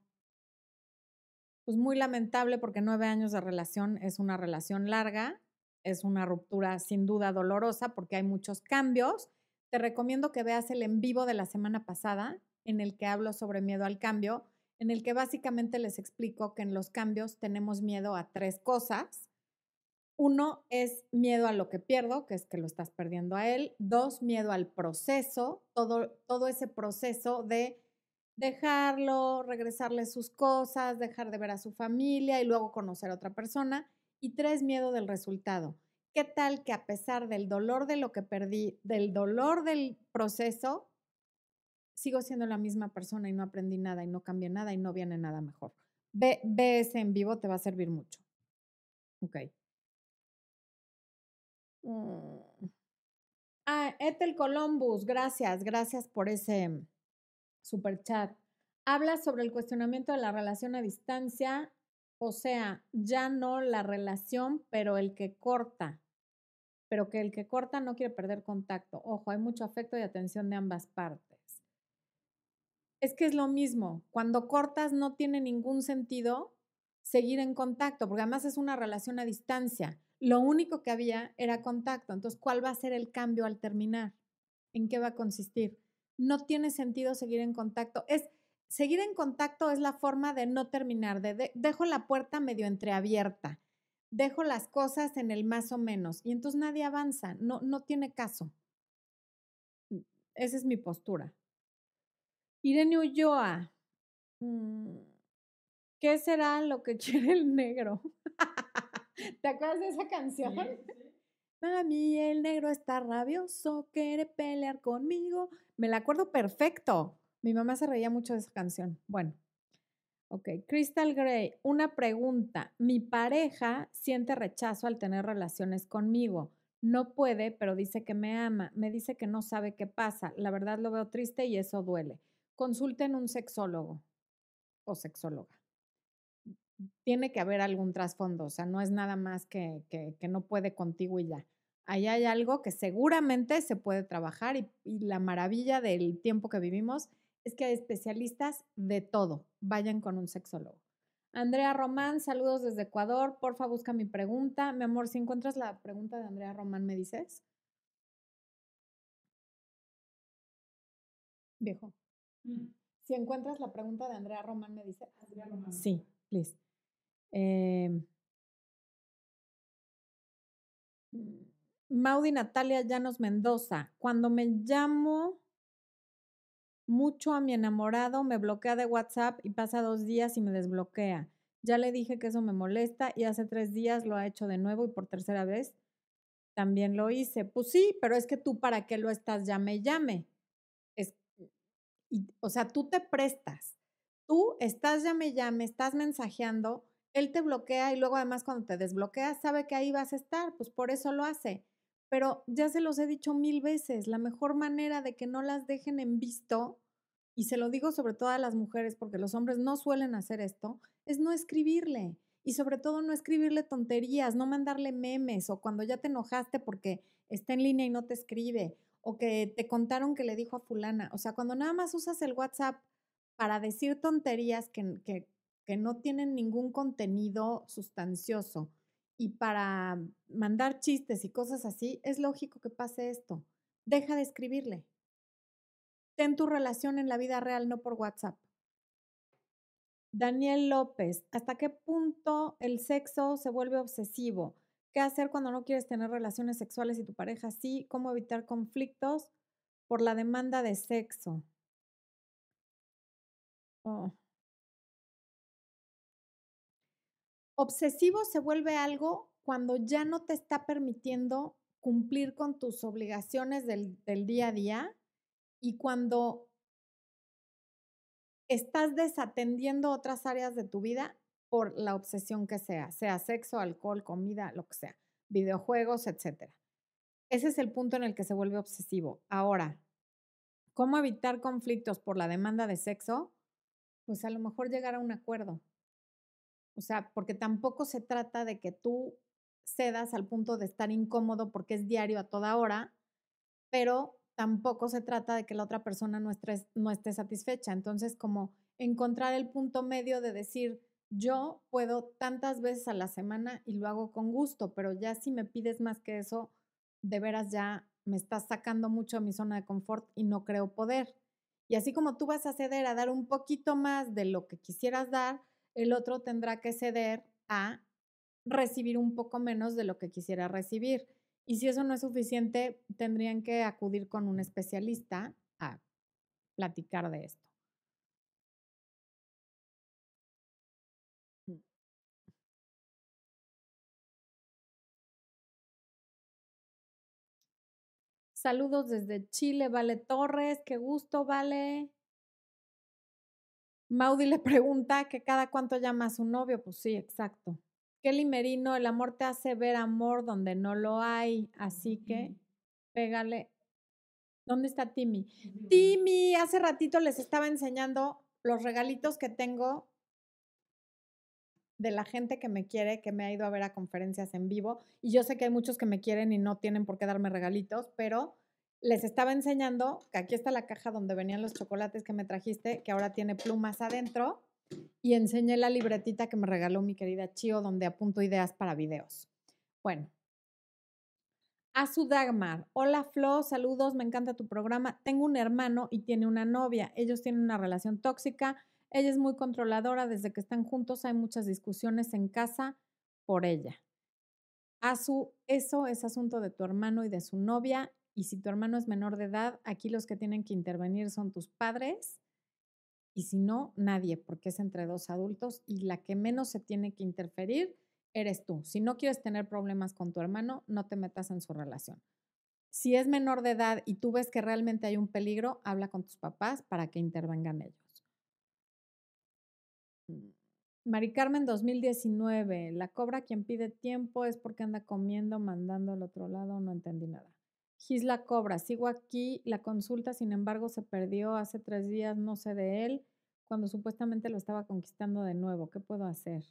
Pues muy lamentable porque nueve años de relación es una relación larga, es una ruptura sin duda dolorosa porque hay muchos cambios. Te recomiendo que veas el en vivo de la semana pasada, en el que hablo sobre miedo al cambio. en el que básicamente les explico que en los cambios tenemos miedo a tres cosas. Uno es miedo a lo que pierdo, que es que lo estás perdiendo a él. Dos, miedo al proceso, todo, todo ese proceso de dejarlo, regresarle sus cosas, dejar de ver a su familia y luego conocer a otra persona. Y tres, miedo del resultado. ¿Qué tal que a pesar del dolor de lo que perdí, del dolor del proceso, sigo siendo la misma persona y no aprendí nada y no cambié nada y no viene nada mejor? Ve, ve ese en vivo, te va a servir mucho. Ok. Mm. Ah, Ethel Columbus, gracias, gracias por ese super chat. Habla sobre el cuestionamiento de la relación a distancia, o sea, ya no la relación, pero el que corta, pero que el que corta no quiere perder contacto. Ojo, hay mucho afecto y atención de ambas partes. Es que es lo mismo, cuando cortas no tiene ningún sentido seguir en contacto, porque además es una relación a distancia. Lo único que había era contacto. Entonces, ¿cuál va a ser el cambio al terminar? ¿En qué va a consistir? no tiene sentido seguir en contacto. Es seguir en contacto es la forma de no terminar, de, dejo la puerta medio entreabierta, dejo las cosas en el más o menos y entonces nadie avanza, no, no tiene caso. Mm, esa es mi postura. Irene Ulloa, mm, ¿qué será lo que <laughs> quiere el negro? <laughs> ¿Te acuerdas de esa canción? Mami, el negro está rabioso, quiere pelear conmigo. Me la acuerdo perfecto. Mi mamá se reía mucho de esa canción. Bueno, ok. Crystal Gray, una pregunta. Mi pareja siente rechazo al tener relaciones conmigo. No puede, pero dice que me ama. Me dice que no sabe qué pasa. La verdad lo veo triste y eso duele. Consulten un sexólogo o sexóloga tiene que haber algún trasfondo, o sea, no es nada más que, que, no puede contigo y ya ahí hay algo que seguramente se puede trabajar y, la maravilla del tiempo que vivimos es que hay especialistas de todo. Vayan con un sexólogo. Andrea Román, saludos desde Ecuador. Porfa, busca mi pregunta. Mi amor, si encuentras la pregunta de Andrea Román, ¿me dices? Viejo. Mm. Si encuentras la pregunta de Andrea Román, ¿me dices? Andrea Román. Sí, please. Eh, Maudi Natalia Llanos Mendoza, cuando me llamo mucho a mi enamorado, me bloquea de WhatsApp y pasa dos días y me desbloquea. Ya le dije que eso me molesta y hace tres días lo ha hecho de nuevo y por tercera vez también lo hice. Pues sí, pero es que tú para qué lo estás llame y llame. O sea, tú te prestas. Tú estás llame llame, estás mensajeando, él te bloquea y luego además cuando te desbloquea sabe que ahí vas a estar, pues por eso lo hace. Pero ya se los he dicho mil veces, la mejor manera de que no las dejen en visto, y se lo digo sobre todo a las mujeres porque los hombres no suelen hacer esto, es no escribirle. Y sobre todo no escribirle tonterías, no mandarle memes o cuando ya te enojaste porque está en línea y no te escribe o que te contaron que le dijo a fulana. O sea, cuando nada más usas el WhatsApp para decir tonterías que, que, que no tienen ningún contenido sustancioso y para mandar chistes y cosas así, es lógico que pase esto. Deja de escribirle. Ten tu relación en la vida real, no por WhatsApp. Daniel López, ¿hasta qué punto el sexo se vuelve obsesivo? ¿Qué hacer cuando no quieres tener relaciones sexuales y tu pareja sí? ¿Cómo evitar conflictos por la demanda de sexo? Oh. Obsesivo se vuelve algo cuando ya no te está permitiendo cumplir con tus obligaciones del, día a día y cuando estás desatendiendo otras áreas de tu vida por la obsesión que sea, sea sexo, alcohol, comida, lo que sea, videojuegos, etc. Ese es el punto en el que se vuelve obsesivo. Ahora, ¿cómo evitar conflictos por la demanda de sexo? Pues a lo mejor llegar a un acuerdo. O sea, porque tampoco se trata de que tú cedas al punto de estar incómodo porque es diario a toda hora, pero tampoco se trata de que la otra persona no esté, no esté satisfecha. Entonces, como encontrar el punto medio de decir, yo puedo tantas veces a la semana y lo hago con gusto, pero ya si me pides más que eso, de veras ya me estás sacando mucho de mi zona de confort y no creo poder. Y así como tú vas a ceder a dar un poquito más de lo que quisieras dar, el otro tendrá que ceder a recibir un poco menos de lo que quisiera recibir. Y si eso no es suficiente, tendrían que acudir con un especialista a platicar de esto. Saludos desde Chile, Vale Torres, qué gusto, Vale. Maudi le <laughs> pregunta que cada cuánto llama a su novio, pues sí, exacto. Kelly Merino, el amor te hace ver amor donde no lo hay, así que pégale. ¿Dónde está Timmy? Timmy, hace ratito les estaba enseñando los regalitos que tengo de la gente que me quiere, que me ha ido a ver a conferencias en vivo. Y yo sé que hay muchos que me quieren y no tienen por qué darme regalitos, pero les estaba enseñando que aquí está la caja donde venían los chocolates que me trajiste, que ahora tiene plumas adentro y enseñé la libretita que me regaló mi querida Chio, donde apunto ideas para videos. Bueno. A su Dagmar. Hola Flo, saludos, me encanta tu programa. Tengo un hermano y tiene una novia. Ellos tienen una relación tóxica. Ella es muy controladora. Desde que están juntos hay muchas discusiones en casa por ella. A su, eso es asunto de tu hermano y de su novia. Y si tu hermano es menor de edad, aquí los que tienen que intervenir son tus padres y si no, nadie, porque es entre dos adultos y la que menos se tiene que interferir eres tú. Si no quieres tener problemas con tu hermano, no te metas en su relación. Si es menor de edad y tú ves que realmente hay un peligro, habla con tus papás para que intervengan ellos. Mari Carmen 2019, la cobra quien pide tiempo es porque anda comiendo, mandando al otro lado, no entendí nada. Gisla Cobra, sigo aquí, la consulta sin embargo se perdió hace tres días, no sé de él, cuando supuestamente lo estaba conquistando de nuevo, ¿qué puedo hacer?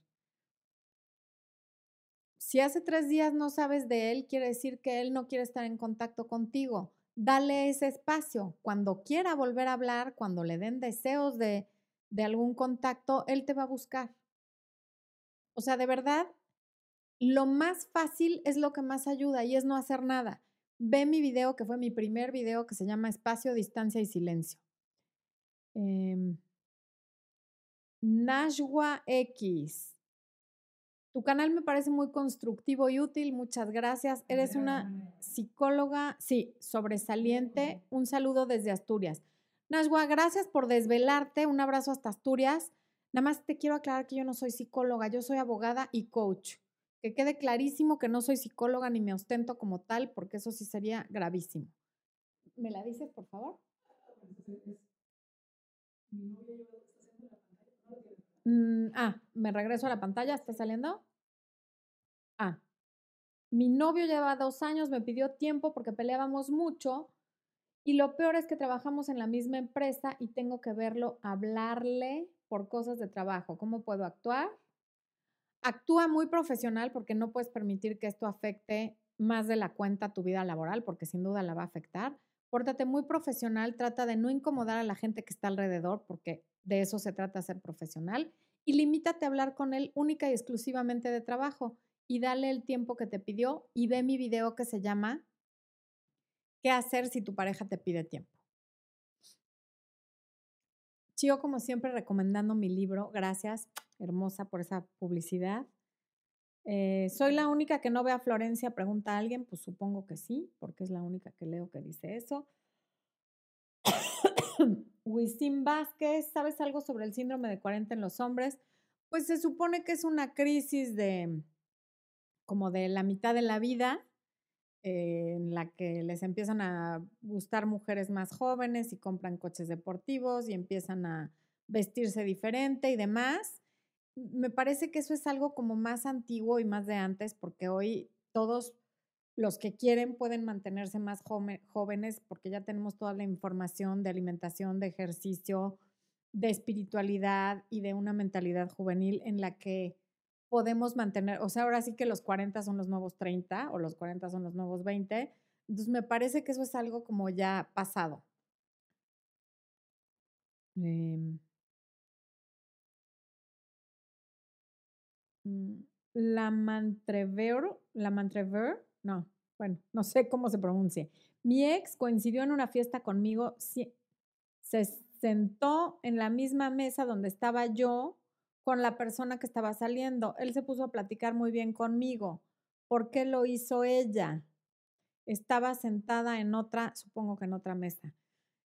Si hace tres días no sabes de él, quiere decir que él no quiere estar en contacto contigo. Dale ese espacio. Cuando quiera volver a hablar, cuando le den deseos de, de algún contacto, él te va a buscar. O sea, de verdad, lo más fácil es lo que más ayuda y es no hacer nada ve mi video, que fue mi primer video, que se llama Espacio, Distancia y Silencio. Eh, Nashua X. Tu canal me parece muy constructivo y útil. Muchas gracias. Eres una psicóloga, sí, sobresaliente. Un saludo desde Asturias. Nashua, gracias por desvelarte. Un abrazo hasta Asturias. Nada más te quiero aclarar que yo no soy psicóloga, yo soy abogada y coach que quede clarísimo que no soy psicóloga ni me ostento como tal, porque eso sí sería gravísimo. ¿Me la dices, por favor? Mm, ah, me regreso a la pantalla, ¿está saliendo? Ah, mi novio lleva dos años, me pidió tiempo porque peleábamos mucho y lo peor es que trabajamos en la misma empresa y tengo que verlo, hablarle por cosas de trabajo. ¿Cómo puedo actuar? actúa muy profesional porque no puedes permitir que esto afecte más de la cuenta tu vida laboral, porque sin duda la va a afectar. Pórtate muy profesional, trata de no incomodar a la gente que está alrededor, porque de eso se trata ser profesional, y limítate a hablar con él única y exclusivamente de trabajo y dale el tiempo que te pidió y ve mi video que se llama ¿Qué hacer si tu pareja te pide tiempo? Chío, como siempre, recomendando mi libro. Gracias hermosa por esa publicidad. Eh, ¿Soy la única que no ve a Florencia? Pregunta alguien. Pues supongo que sí, porque es la única que leo que dice eso. <coughs> Wisim Vázquez, ¿sabes algo sobre el síndrome de 40 en los hombres? Pues se supone que es una crisis de como de la mitad de la vida, en la que les empiezan a gustar mujeres más jóvenes y compran coches deportivos y empiezan a vestirse diferente y demás. Me parece que eso es algo como más antiguo y más de antes, porque hoy todos los que quieren pueden mantenerse más jóvenes porque ya tenemos toda la información de alimentación, de ejercicio, de espiritualidad y de una mentalidad juvenil en la que podemos mantener, o sea, ahora sí que los 40 son los nuevos 30 o los 40 son los nuevos 20. Entonces me parece que eso es algo como ya pasado. Eh, Mm, la Mantrever, la Mantrever, no, bueno, <laughs> no sé cómo se pronuncia. Mi ex coincidió en una fiesta conmigo se sentó en la misma mesa donde estaba yo con la persona que estaba saliendo. Él se puso a platicar muy bien conmigo. ¿Por qué lo hizo ella? Estaba sentada en otra, supongo que en otra mesa.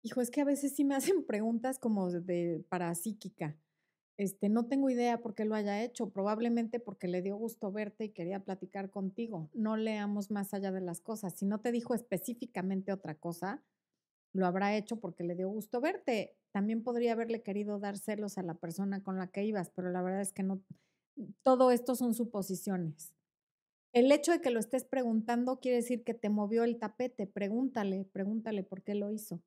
Hijo, es que a veces sí me <laughs> hacen preguntas como de parapsíquica. Este, no tengo idea por qué lo haya hecho, probablemente porque le dio gusto verte y quería platicar contigo. No leamos más allá de las cosas. Si no te dijo específicamente otra cosa, lo habrá hecho porque le dio gusto verte. También podría haberle querido dar celos a la persona con la que ibas, pero la verdad es que no. Todo esto son suposiciones. El hecho de que lo estés preguntando quiere decir que te movió el tapete. Pregúntale, pregúntale por qué lo hizo.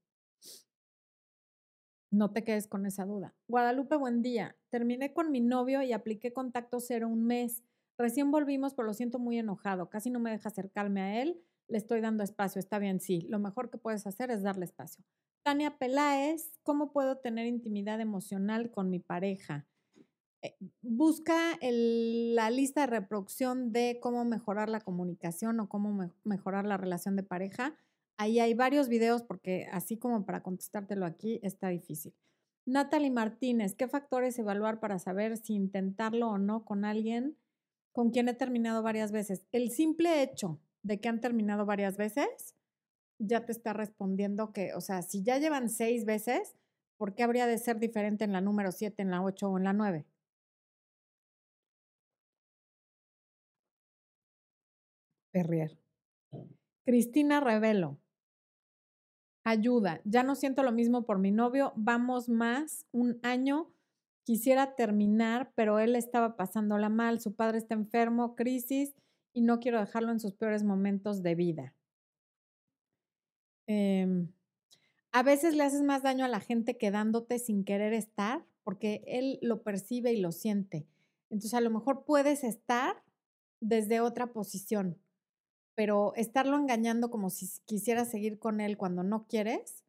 No te quedes con esa duda. Guadalupe, buen día. Terminé con mi novio y apliqué contacto cero un mes. Recién volvimos, pero lo siento muy enojado. Casi no me deja acercarme a él. Le estoy dando espacio. Está bien, sí. Lo mejor que puedes hacer es darle espacio. Tania Peláez, ¿cómo puedo tener intimidad emocional con mi pareja? Eh, busca la lista de reproducción de cómo mejorar la comunicación o cómo mejorar la relación de pareja Ahí hay varios videos porque así como para contestártelo aquí está difícil. Natalie Martínez, ¿qué factores evaluar para saber si intentarlo o no con alguien con quien he terminado varias veces? El simple hecho de que han terminado varias veces ya te está respondiendo que, o sea, si ya llevan seis veces, ¿por qué habría de ser diferente en la número siete, en la ocho o en la nueve? Perrier. Cristina Revelo ayuda, ya no siento lo mismo por mi novio, vamos más, un año, quisiera terminar, pero él estaba pasándola mal, su padre está enfermo, crisis, y no quiero dejarlo en sus peores momentos de vida. Em, a veces le haces más daño a la gente quedándote sin querer estar, porque él lo percibe y lo siente. Entonces a lo mejor puedes estar desde otra posición pero estarlo engañando como si quisieras seguir con él cuando no quieres,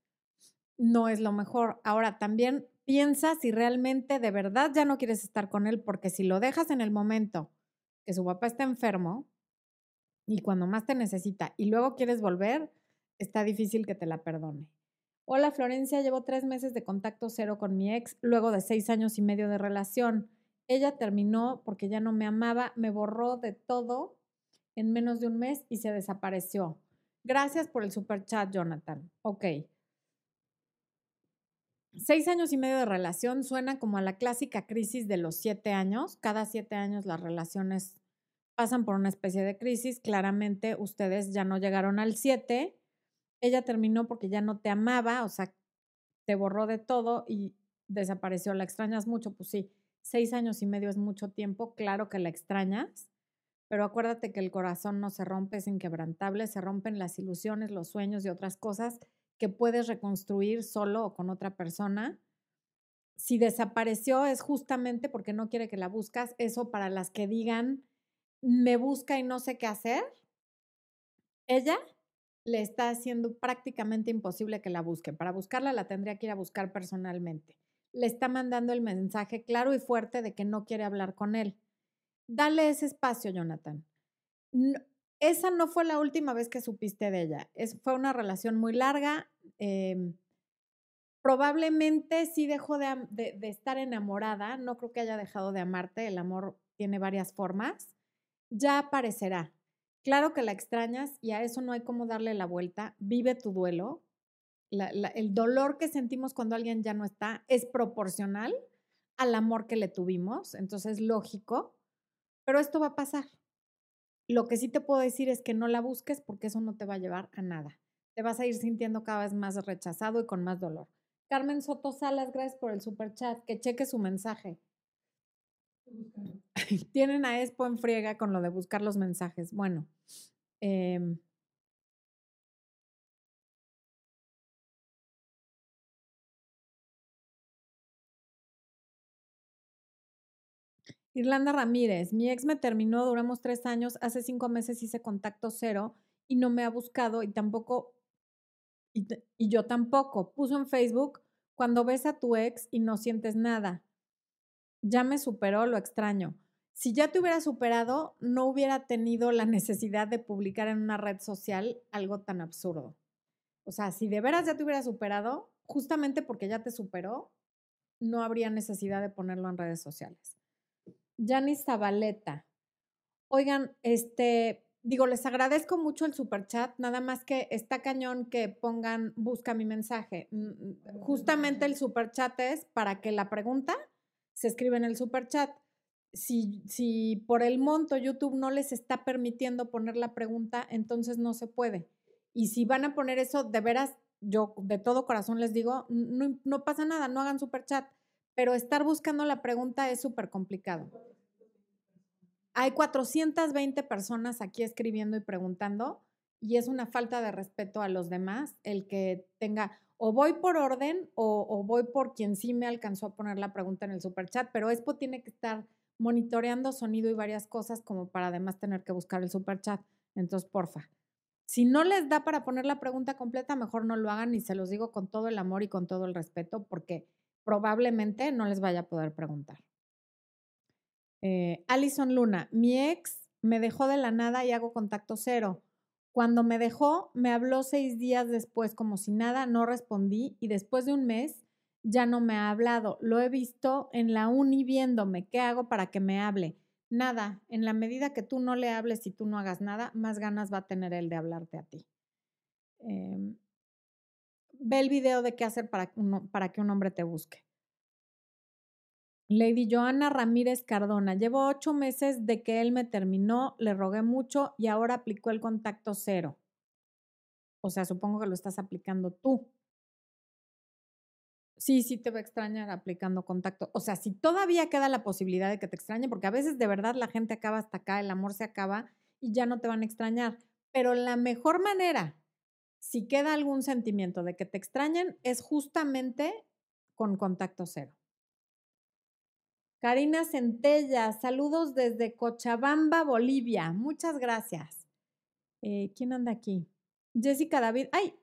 no es lo mejor. Ahora, también piensa si realmente de verdad ya no quieres estar con él, porque si lo dejas en el momento que su papá está enfermo y cuando más te necesita y luego quieres volver, está difícil que te la perdone. Hola Florencia, llevo tres meses de contacto cero con mi ex, luego de seis años y medio de relación. Ella terminó porque ya no me amaba, me borró de todo en menos de un mes y se desapareció. Gracias por el super chat, Jonathan. Ok. Seis años y medio de relación suena como a la clásica crisis de los siete años. Cada siete años las relaciones pasan por una especie de crisis. Claramente ustedes ya no llegaron al siete. Ella terminó porque ya no te amaba, o sea, te borró de todo y desapareció. ¿La extrañas mucho? Pues sí, seis años y medio es mucho tiempo. Claro que la extrañas pero acuérdate que el corazón no se rompe, es inquebrantable, se rompen las ilusiones, los sueños y otras cosas que puedes reconstruir solo o con otra persona. Si desapareció es justamente porque no quiere que la buscas. Eso para las que digan, me busca y no sé qué hacer, ella le está haciendo prácticamente imposible que la busque. Para buscarla la tendría que ir a buscar personalmente. Le está mandando el mensaje claro y fuerte de que no quiere hablar con él dale ese espacio, Jonathan. esa no fue la última vez que supiste de ella. Es, fue una relación muy larga. Em, probablemente sí dejó de, de, estar enamorada. No creo que haya dejado de amarte. El amor tiene varias formas. Ya aparecerá. Claro que la extrañas y a eso no hay cómo darle la vuelta. Vive tu duelo. el dolor que sentimos cuando alguien ya no está es proporcional al amor que le tuvimos. Entonces, lógico pero esto va a pasar. Lo que sí te puedo decir es que no la busques porque eso no te va a llevar a nada. Te vas a ir sintiendo cada vez más rechazado y con más dolor. Carmen Soto Salas, gracias por el super chat. Que cheque su mensaje. <laughs> Tienen a Expo en friega con lo de buscar los mensajes. Bueno, eh, Irlanda Ramírez, mi ex me terminó, duramos tres años, hace cinco meses hice contacto cero y no me ha buscado y tampoco, y, y, yo tampoco. Puso en Facebook, cuando ves a tu ex y no sientes nada, ya me superó, lo extraño. Si ya te hubiera superado, no hubiera tenido la <laughs> necesidad de publicar en una red social algo tan absurdo. O sea, si de veras ya te hubiera superado, justamente porque ya te superó, no habría necesidad de ponerlo en redes sociales. Janice Zabaleta. Oigan, este, digo, les agradezco mucho el super chat, nada más que está cañón que pongan busca mi mensaje. Justamente el super chat es para que la pregunta se escriba en el super chat. Si, si por el monto YouTube no les está permitiendo poner la pregunta, entonces no se puede. Y si van a poner eso, de veras, yo de todo corazón les digo, no, no pasa nada, no hagan super chat, pero estar buscando la pregunta es súper complicado. Hay 420 personas aquí escribiendo y preguntando y es una falta de respeto a los demás el que tenga o voy por orden o, voy por quien sí me alcanzó a poner la pregunta en el super chat, pero Expo tiene que estar monitoreando sonido y varias cosas como para además tener que buscar el super chat. Entonces, porfa, si no les da para poner la pregunta completa, mejor no lo hagan y se los digo con todo el amor y con todo el respeto porque probablemente no les vaya a poder preguntar. Eh, Alison Luna, mi ex me dejó de la nada y hago contacto cero. Cuando me dejó, me habló seis días después como si nada, no respondí y después de un mes ya no me ha hablado. Lo he visto en la uni viéndome. ¿Qué hago para que me hable? Nada. En la medida que tú no le hables y tú no hagas nada, más ganas va a tener él de hablarte a ti. Em, ve el video de qué hacer para, para que un hombre te busque. Lady Joana Ramírez Cardona, llevo ocho meses de que él me terminó, le rogué mucho y ahora aplicó el contacto cero. O sea, supongo que lo estás aplicando tú. Sí, sí te va a extrañar aplicando contacto. O sea, si todavía queda la posibilidad de que te extrañe, porque a veces de verdad la gente acaba hasta acá, el amor se acaba y ya no te van a extrañar. Pero la mejor manera, si queda algún sentimiento de que te extrañen, es justamente con contacto cero. Karina Centella, saludos desde Cochabamba, Bolivia. Muchas gracias. Eh, ¿Quién anda aquí? Jessica David. ¡Ay!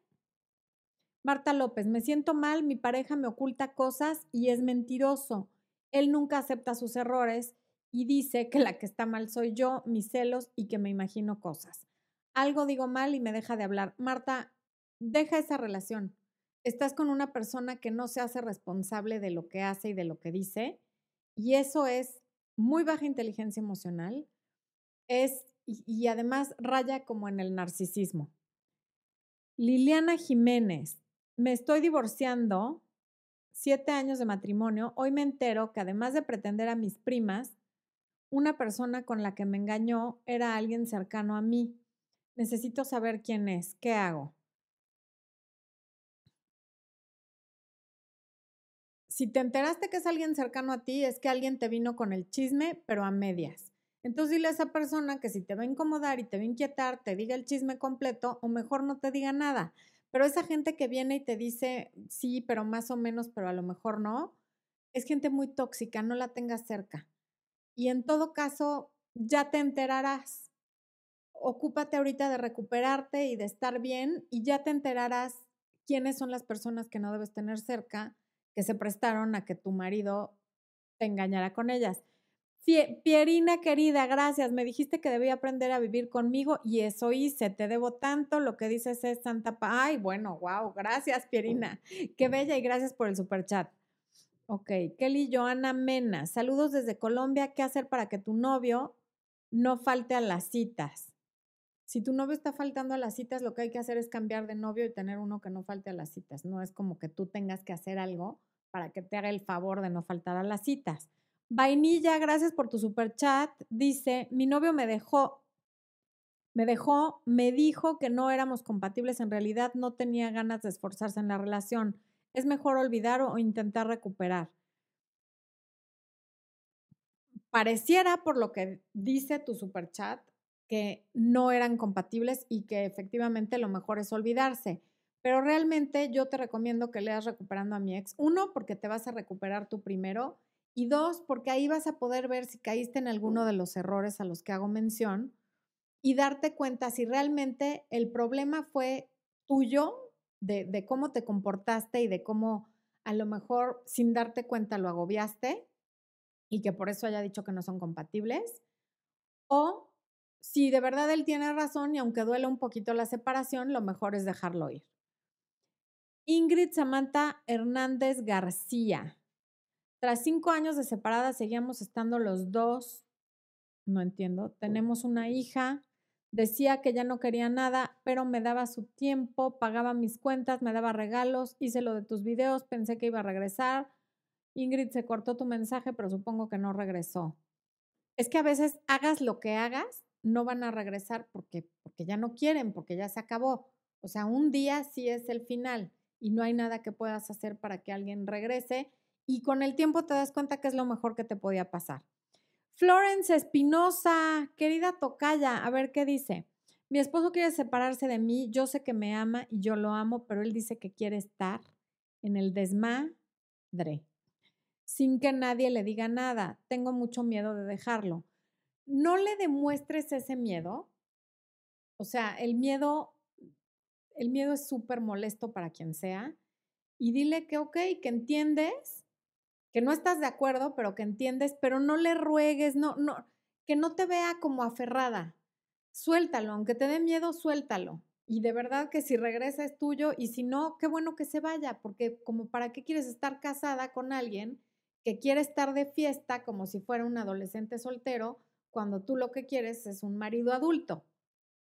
Marta López, me siento mal, mi pareja me oculta cosas y es mentiroso. Él nunca acepta sus errores y dice que la que está mal soy yo, mis celos y que me imagino cosas. Algo digo mal y me deja de hablar. Marta, deja esa relación. Estás con una persona que no se hace responsable de lo que hace y de lo que dice y eso es muy baja inteligencia emocional, es, y, además raya como en el narcisismo. Liliana Jiménez, me estoy divorciando, siete años de matrimonio, hoy me entero que además de pretender a mis primas, una persona con la que me engañó era alguien cercano a mí. Necesito saber quién es, ¿qué hago? Si te enteraste que es alguien cercano a ti, es que alguien te vino con el chisme, pero a medias. Entonces dile a esa persona que si te va a incomodar y te va a inquietar, te diga el chisme completo o mejor no te diga nada. Pero esa gente que viene y te dice sí, pero más o menos, pero a lo mejor no, es gente muy tóxica, no la tengas cerca. Y en todo caso, ya te enterarás. Ocúpate ahorita de recuperarte y de estar bien y ya te enterarás quiénes son las personas que no debes tener cerca que se prestaron a que tu marido te engañara con ellas. Pierina querida, gracias. Me dijiste que debía aprender a vivir conmigo y eso hice. Te debo tanto. Lo que dices es Santa Pa. Ay, bueno, wow. Gracias, Pierina. Qué bella y gracias por el super chat. Ok, Kelly Joana Mena. Saludos desde Colombia. ¿Qué hacer para que tu novio no falte a las citas? Si tu novio está faltando a las citas, lo que hay que hacer es cambiar de novio y tener uno que no falte a las citas. No es como que tú tengas que hacer algo para que te haga el favor de no faltar a las citas. Vainilla, gracias por tu super chat. Dice, mi novio me dejó, me dejó, me dijo que no éramos compatibles, en realidad no tenía ganas de esforzarse en la relación. Es mejor olvidar o intentar recuperar. Pareciera, por lo que dice tu super chat, que no eran compatibles y que efectivamente lo mejor es olvidarse. Pero realmente yo te recomiendo que leas Recuperando a mi ex. Uno, porque te vas a recuperar tú primero. Y dos, porque ahí vas a poder ver si caíste en alguno de los errores a los que hago mención y darte cuenta si realmente el problema fue tuyo, de, de cómo te comportaste y de cómo a lo mejor sin darte cuenta lo agobiaste y que por eso haya dicho que no son compatibles, o si de verdad él tiene razón y aunque duele un poquito la separación, lo mejor es dejarlo ir. Ingrid Samantha Hernández García. Tras cinco años de separada, seguíamos estando los dos. No entiendo. Tenemos una hija. Decía que ya no quería nada, pero me daba su tiempo, pagaba mis cuentas, me daba regalos, hice lo de tus videos, pensé que iba a regresar. Ingrid se cortó tu mensaje, pero supongo que no regresó. Es que a veces hagas lo que hagas, no van a regresar porque, porque ya no quieren, porque ya se acabó. O sea, un día sí es el final y no hay nada que puedas hacer para que alguien regrese y con el tiempo te das cuenta que es lo mejor que te podía pasar. Florence Espinosa, querida Tocaya, a ver qué dice. Mi esposo quiere separarse de mí, yo sé que me ama y yo lo amo, pero él dice que quiere estar en el desmadre, sin que nadie le diga nada. Tengo mucho miedo de dejarlo. No le demuestres ese miedo. O sea, el miedo, el miedo es súper molesto para quien sea. Y dile que, ok, que entiendes que no estás de acuerdo, pero que entiendes, pero no le ruegues, no, no, que no te vea como aferrada. Suéltalo, aunque te dé miedo, suéltalo. Y de verdad que si regresa es tuyo y si no, qué bueno que se vaya, porque como para qué quieres estar casada con alguien que quiere estar de fiesta como si fuera un adolescente soltero, cuando tú lo que quieres es un marido adulto.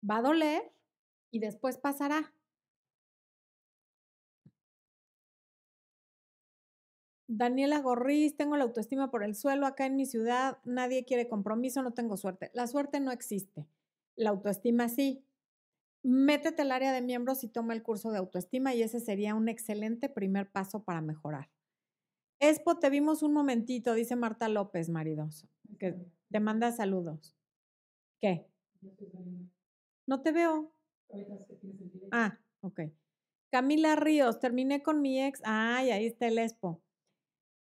Va a doler y después pasará. Daniela Gorriz, tengo la autoestima por el suelo acá en mi ciudad, nadie quiere compromiso, no tengo suerte. La suerte no existe, la autoestima sí. Métete al área de miembros y toma el curso de autoestima y ese sería un excelente primer paso para mejorar. Expo, te vimos un momentito, dice Marta López, maridoso, que te manda saludos. ¿Qué? No te veo. Ah, ok. Camila Ríos, terminé con mi ex. Ay, ahí está el Expo.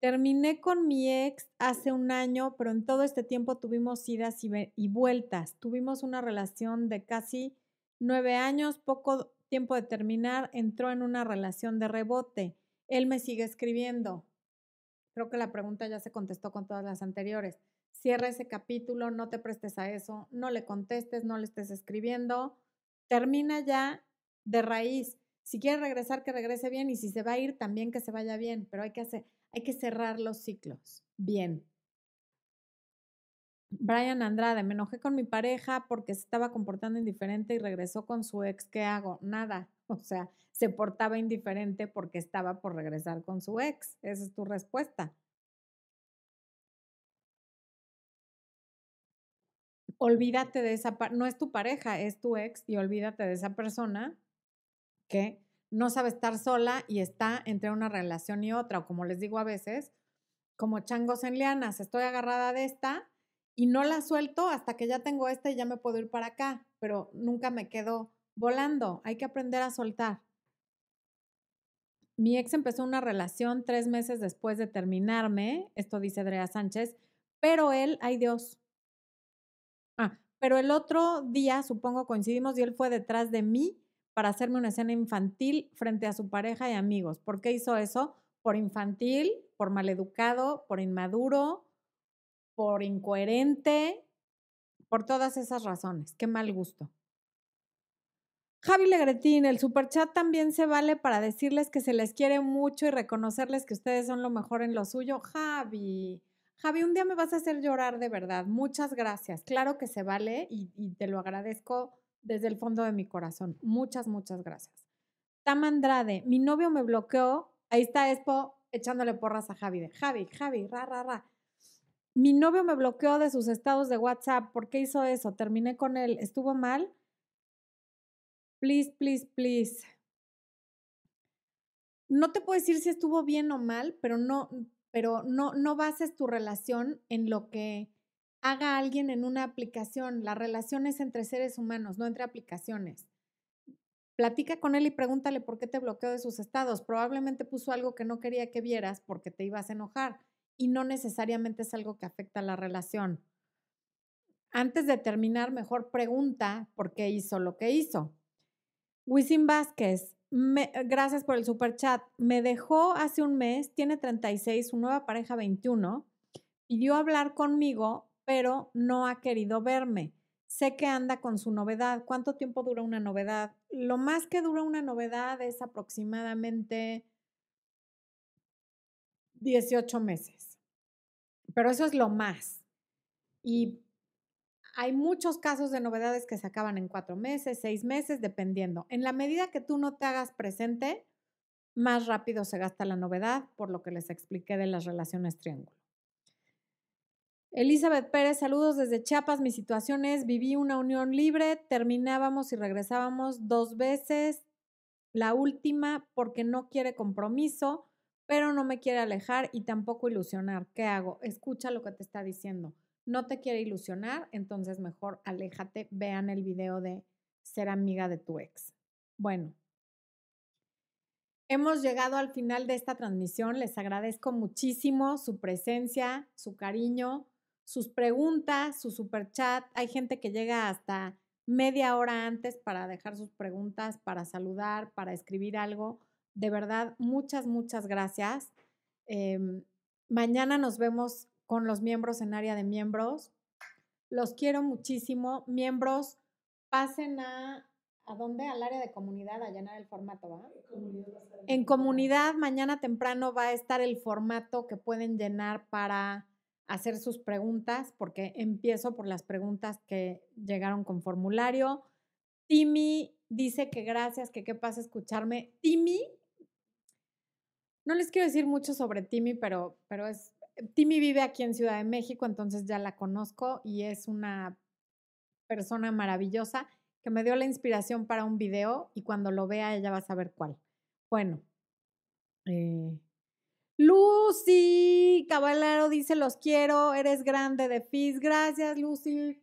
Terminé con mi ex hace un año, pero en todo este tiempo tuvimos idas y, vueltas. Tuvimos una relación de casi nueve años, poco tiempo de terminar, entró en una relación de rebote. Él me sigue escribiendo. Creo que la pregunta ya se contestó con todas las anteriores. Cierra ese capítulo, no te prestes a eso, no le contestes, no le estés escribiendo. Termina ya de raíz. Si quiere regresar, que regrese bien y si se va a ir, también que se vaya bien, pero hay que hacer, hay que cerrar los ciclos. Bien. Brian Andrade, me enojé con mi pareja porque se estaba comportando indiferente y regresó con su ex. ¿Qué hago? Nada. <laughs> O sea, se portaba indiferente porque estaba por regresar con su ex. Esa es tu respuesta. Olvídate de esa, no es tu pareja, es tu ex y olvídate de esa persona que no sabe estar sola y está entre una relación y otra, o como les digo a veces, como changos en lianas, estoy agarrada de esta y no la suelto hasta que ya tengo esta y ya me puedo ir para acá, pero nunca me quedo volando, hay que aprender a soltar. Mi ex empezó una relación tres meses después de terminarme, esto dice Andrea Sánchez, pero él, ay Dios. Ah, pero el otro día, supongo, coincidimos y él fue detrás de mí para hacerme una escena infantil frente a su pareja y amigos. ¿Por qué hizo eso? Por infantil, por maleducado, por inmaduro, por incoherente, por todas esas razones. Qué mal gusto. Javi Legretín, el superchat también se vale para decirles que se les quiere mucho y reconocerles que ustedes son lo mejor en lo suyo. Javi, Javi, un día me vas a hacer llorar de verdad. Muchas gracias. Claro que se vale y, y te lo agradezco desde el fondo de mi corazón. Muchas, muchas gracias. Tam Andrade, mi novio me bloqueó. Ahí está Expo echándole porras a Javi. Javi, Javi, ra, ra, ra. Mi novio me bloqueó de sus estados de WhatsApp. ¿Por qué hizo eso? Terminé con él. ¿Estuvo mal? Please, please, please. No te puedo decir si estuvo bien o mal, pero no, pero no, no bases tu relación en lo que haga alguien en una aplicación. La relación es entre seres humanos, no entre aplicaciones. Platica con él y pregúntale por qué te bloqueó de sus estados. Probablemente puso algo que no quería que vieras porque te ibas a enojar y no necesariamente es algo que afecta a la relación. Antes de terminar, mejor pregunta por qué hizo lo que hizo. Wisin Vázquez, gracias por el super chat. Me dejó hace un mes, tiene 36, su nueva pareja 21, pidió hablar conmigo pero no ha querido verme. Sé que anda con su novedad. ¿Cuánto tiempo dura una novedad? lo más que dura una novedad es aproximadamente 18 meses. Pero eso es lo más. Y hay muchos casos de novedades que se acaban en cuatro meses, seis meses, dependiendo. En la medida que tú no te hagas presente, más rápido se gasta la novedad, por lo que les expliqué de las relaciones triángulo. Elizabeth Pérez, saludos desde Chiapas. Mi situación es, viví una unión libre, terminábamos y regresábamos dos veces. La última porque no quiere compromiso, pero no me quiere alejar y tampoco ilusionar. ¿Qué hago? Escucha lo que te está diciendo. No te quiere ilusionar, entonces mejor aléjate. Vean el video de ser amiga de tu ex. Bueno, hemos llegado al final de esta transmisión. Les agradezco muchísimo su presencia, su cariño sus preguntas, su super chat. Hay gente que llega hasta media hora antes para dejar sus preguntas, para saludar, para escribir algo. De verdad, muchas, muchas gracias. Em, mañana nos vemos con los miembros en área de miembros. Los quiero muchísimo. Miembros, pasen a, ¿a dónde? Al área de comunidad a llenar el formato, ¿va? En comunidad, mañana temprano va a estar el formato que pueden llenar para hacer sus preguntas, porque empiezo por las preguntas que llegaron con formulario. Timmy dice que gracias, que qué pasa escucharme. Timmy, no les quiero decir mucho sobre Timmy, pero, pero es, Timmy vive aquí en Ciudad de México, entonces ya la conozco y es una persona maravillosa que me dio la inspiración para un video y cuando lo vea ella va a saber cuál. Bueno, eh, Lucy Caballero dice, los quiero, eres grande de FIS. Gracias, Lucy.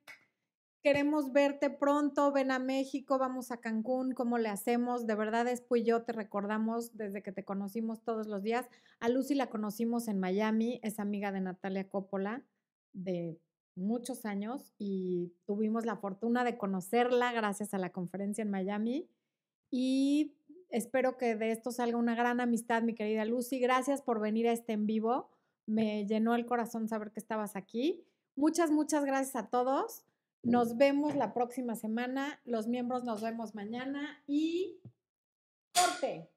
Queremos verte pronto, ven a México, vamos a Cancún, ¿cómo le hacemos? De verdad, después yo te recordamos desde que te conocimos todos los días. A Lucy la conocimos en Miami, es amiga de Natalia Coppola de muchos años y tuvimos la fortuna de conocerla gracias a la conferencia en Miami. Y Espero que de esto salga una gran amistad, mi querida Lucy. Gracias por venir a este en vivo. Me llenó el corazón saber que estabas aquí. Muchas, muchas gracias a todos. Nos vemos la próxima semana. Los miembros nos vemos mañana y corte.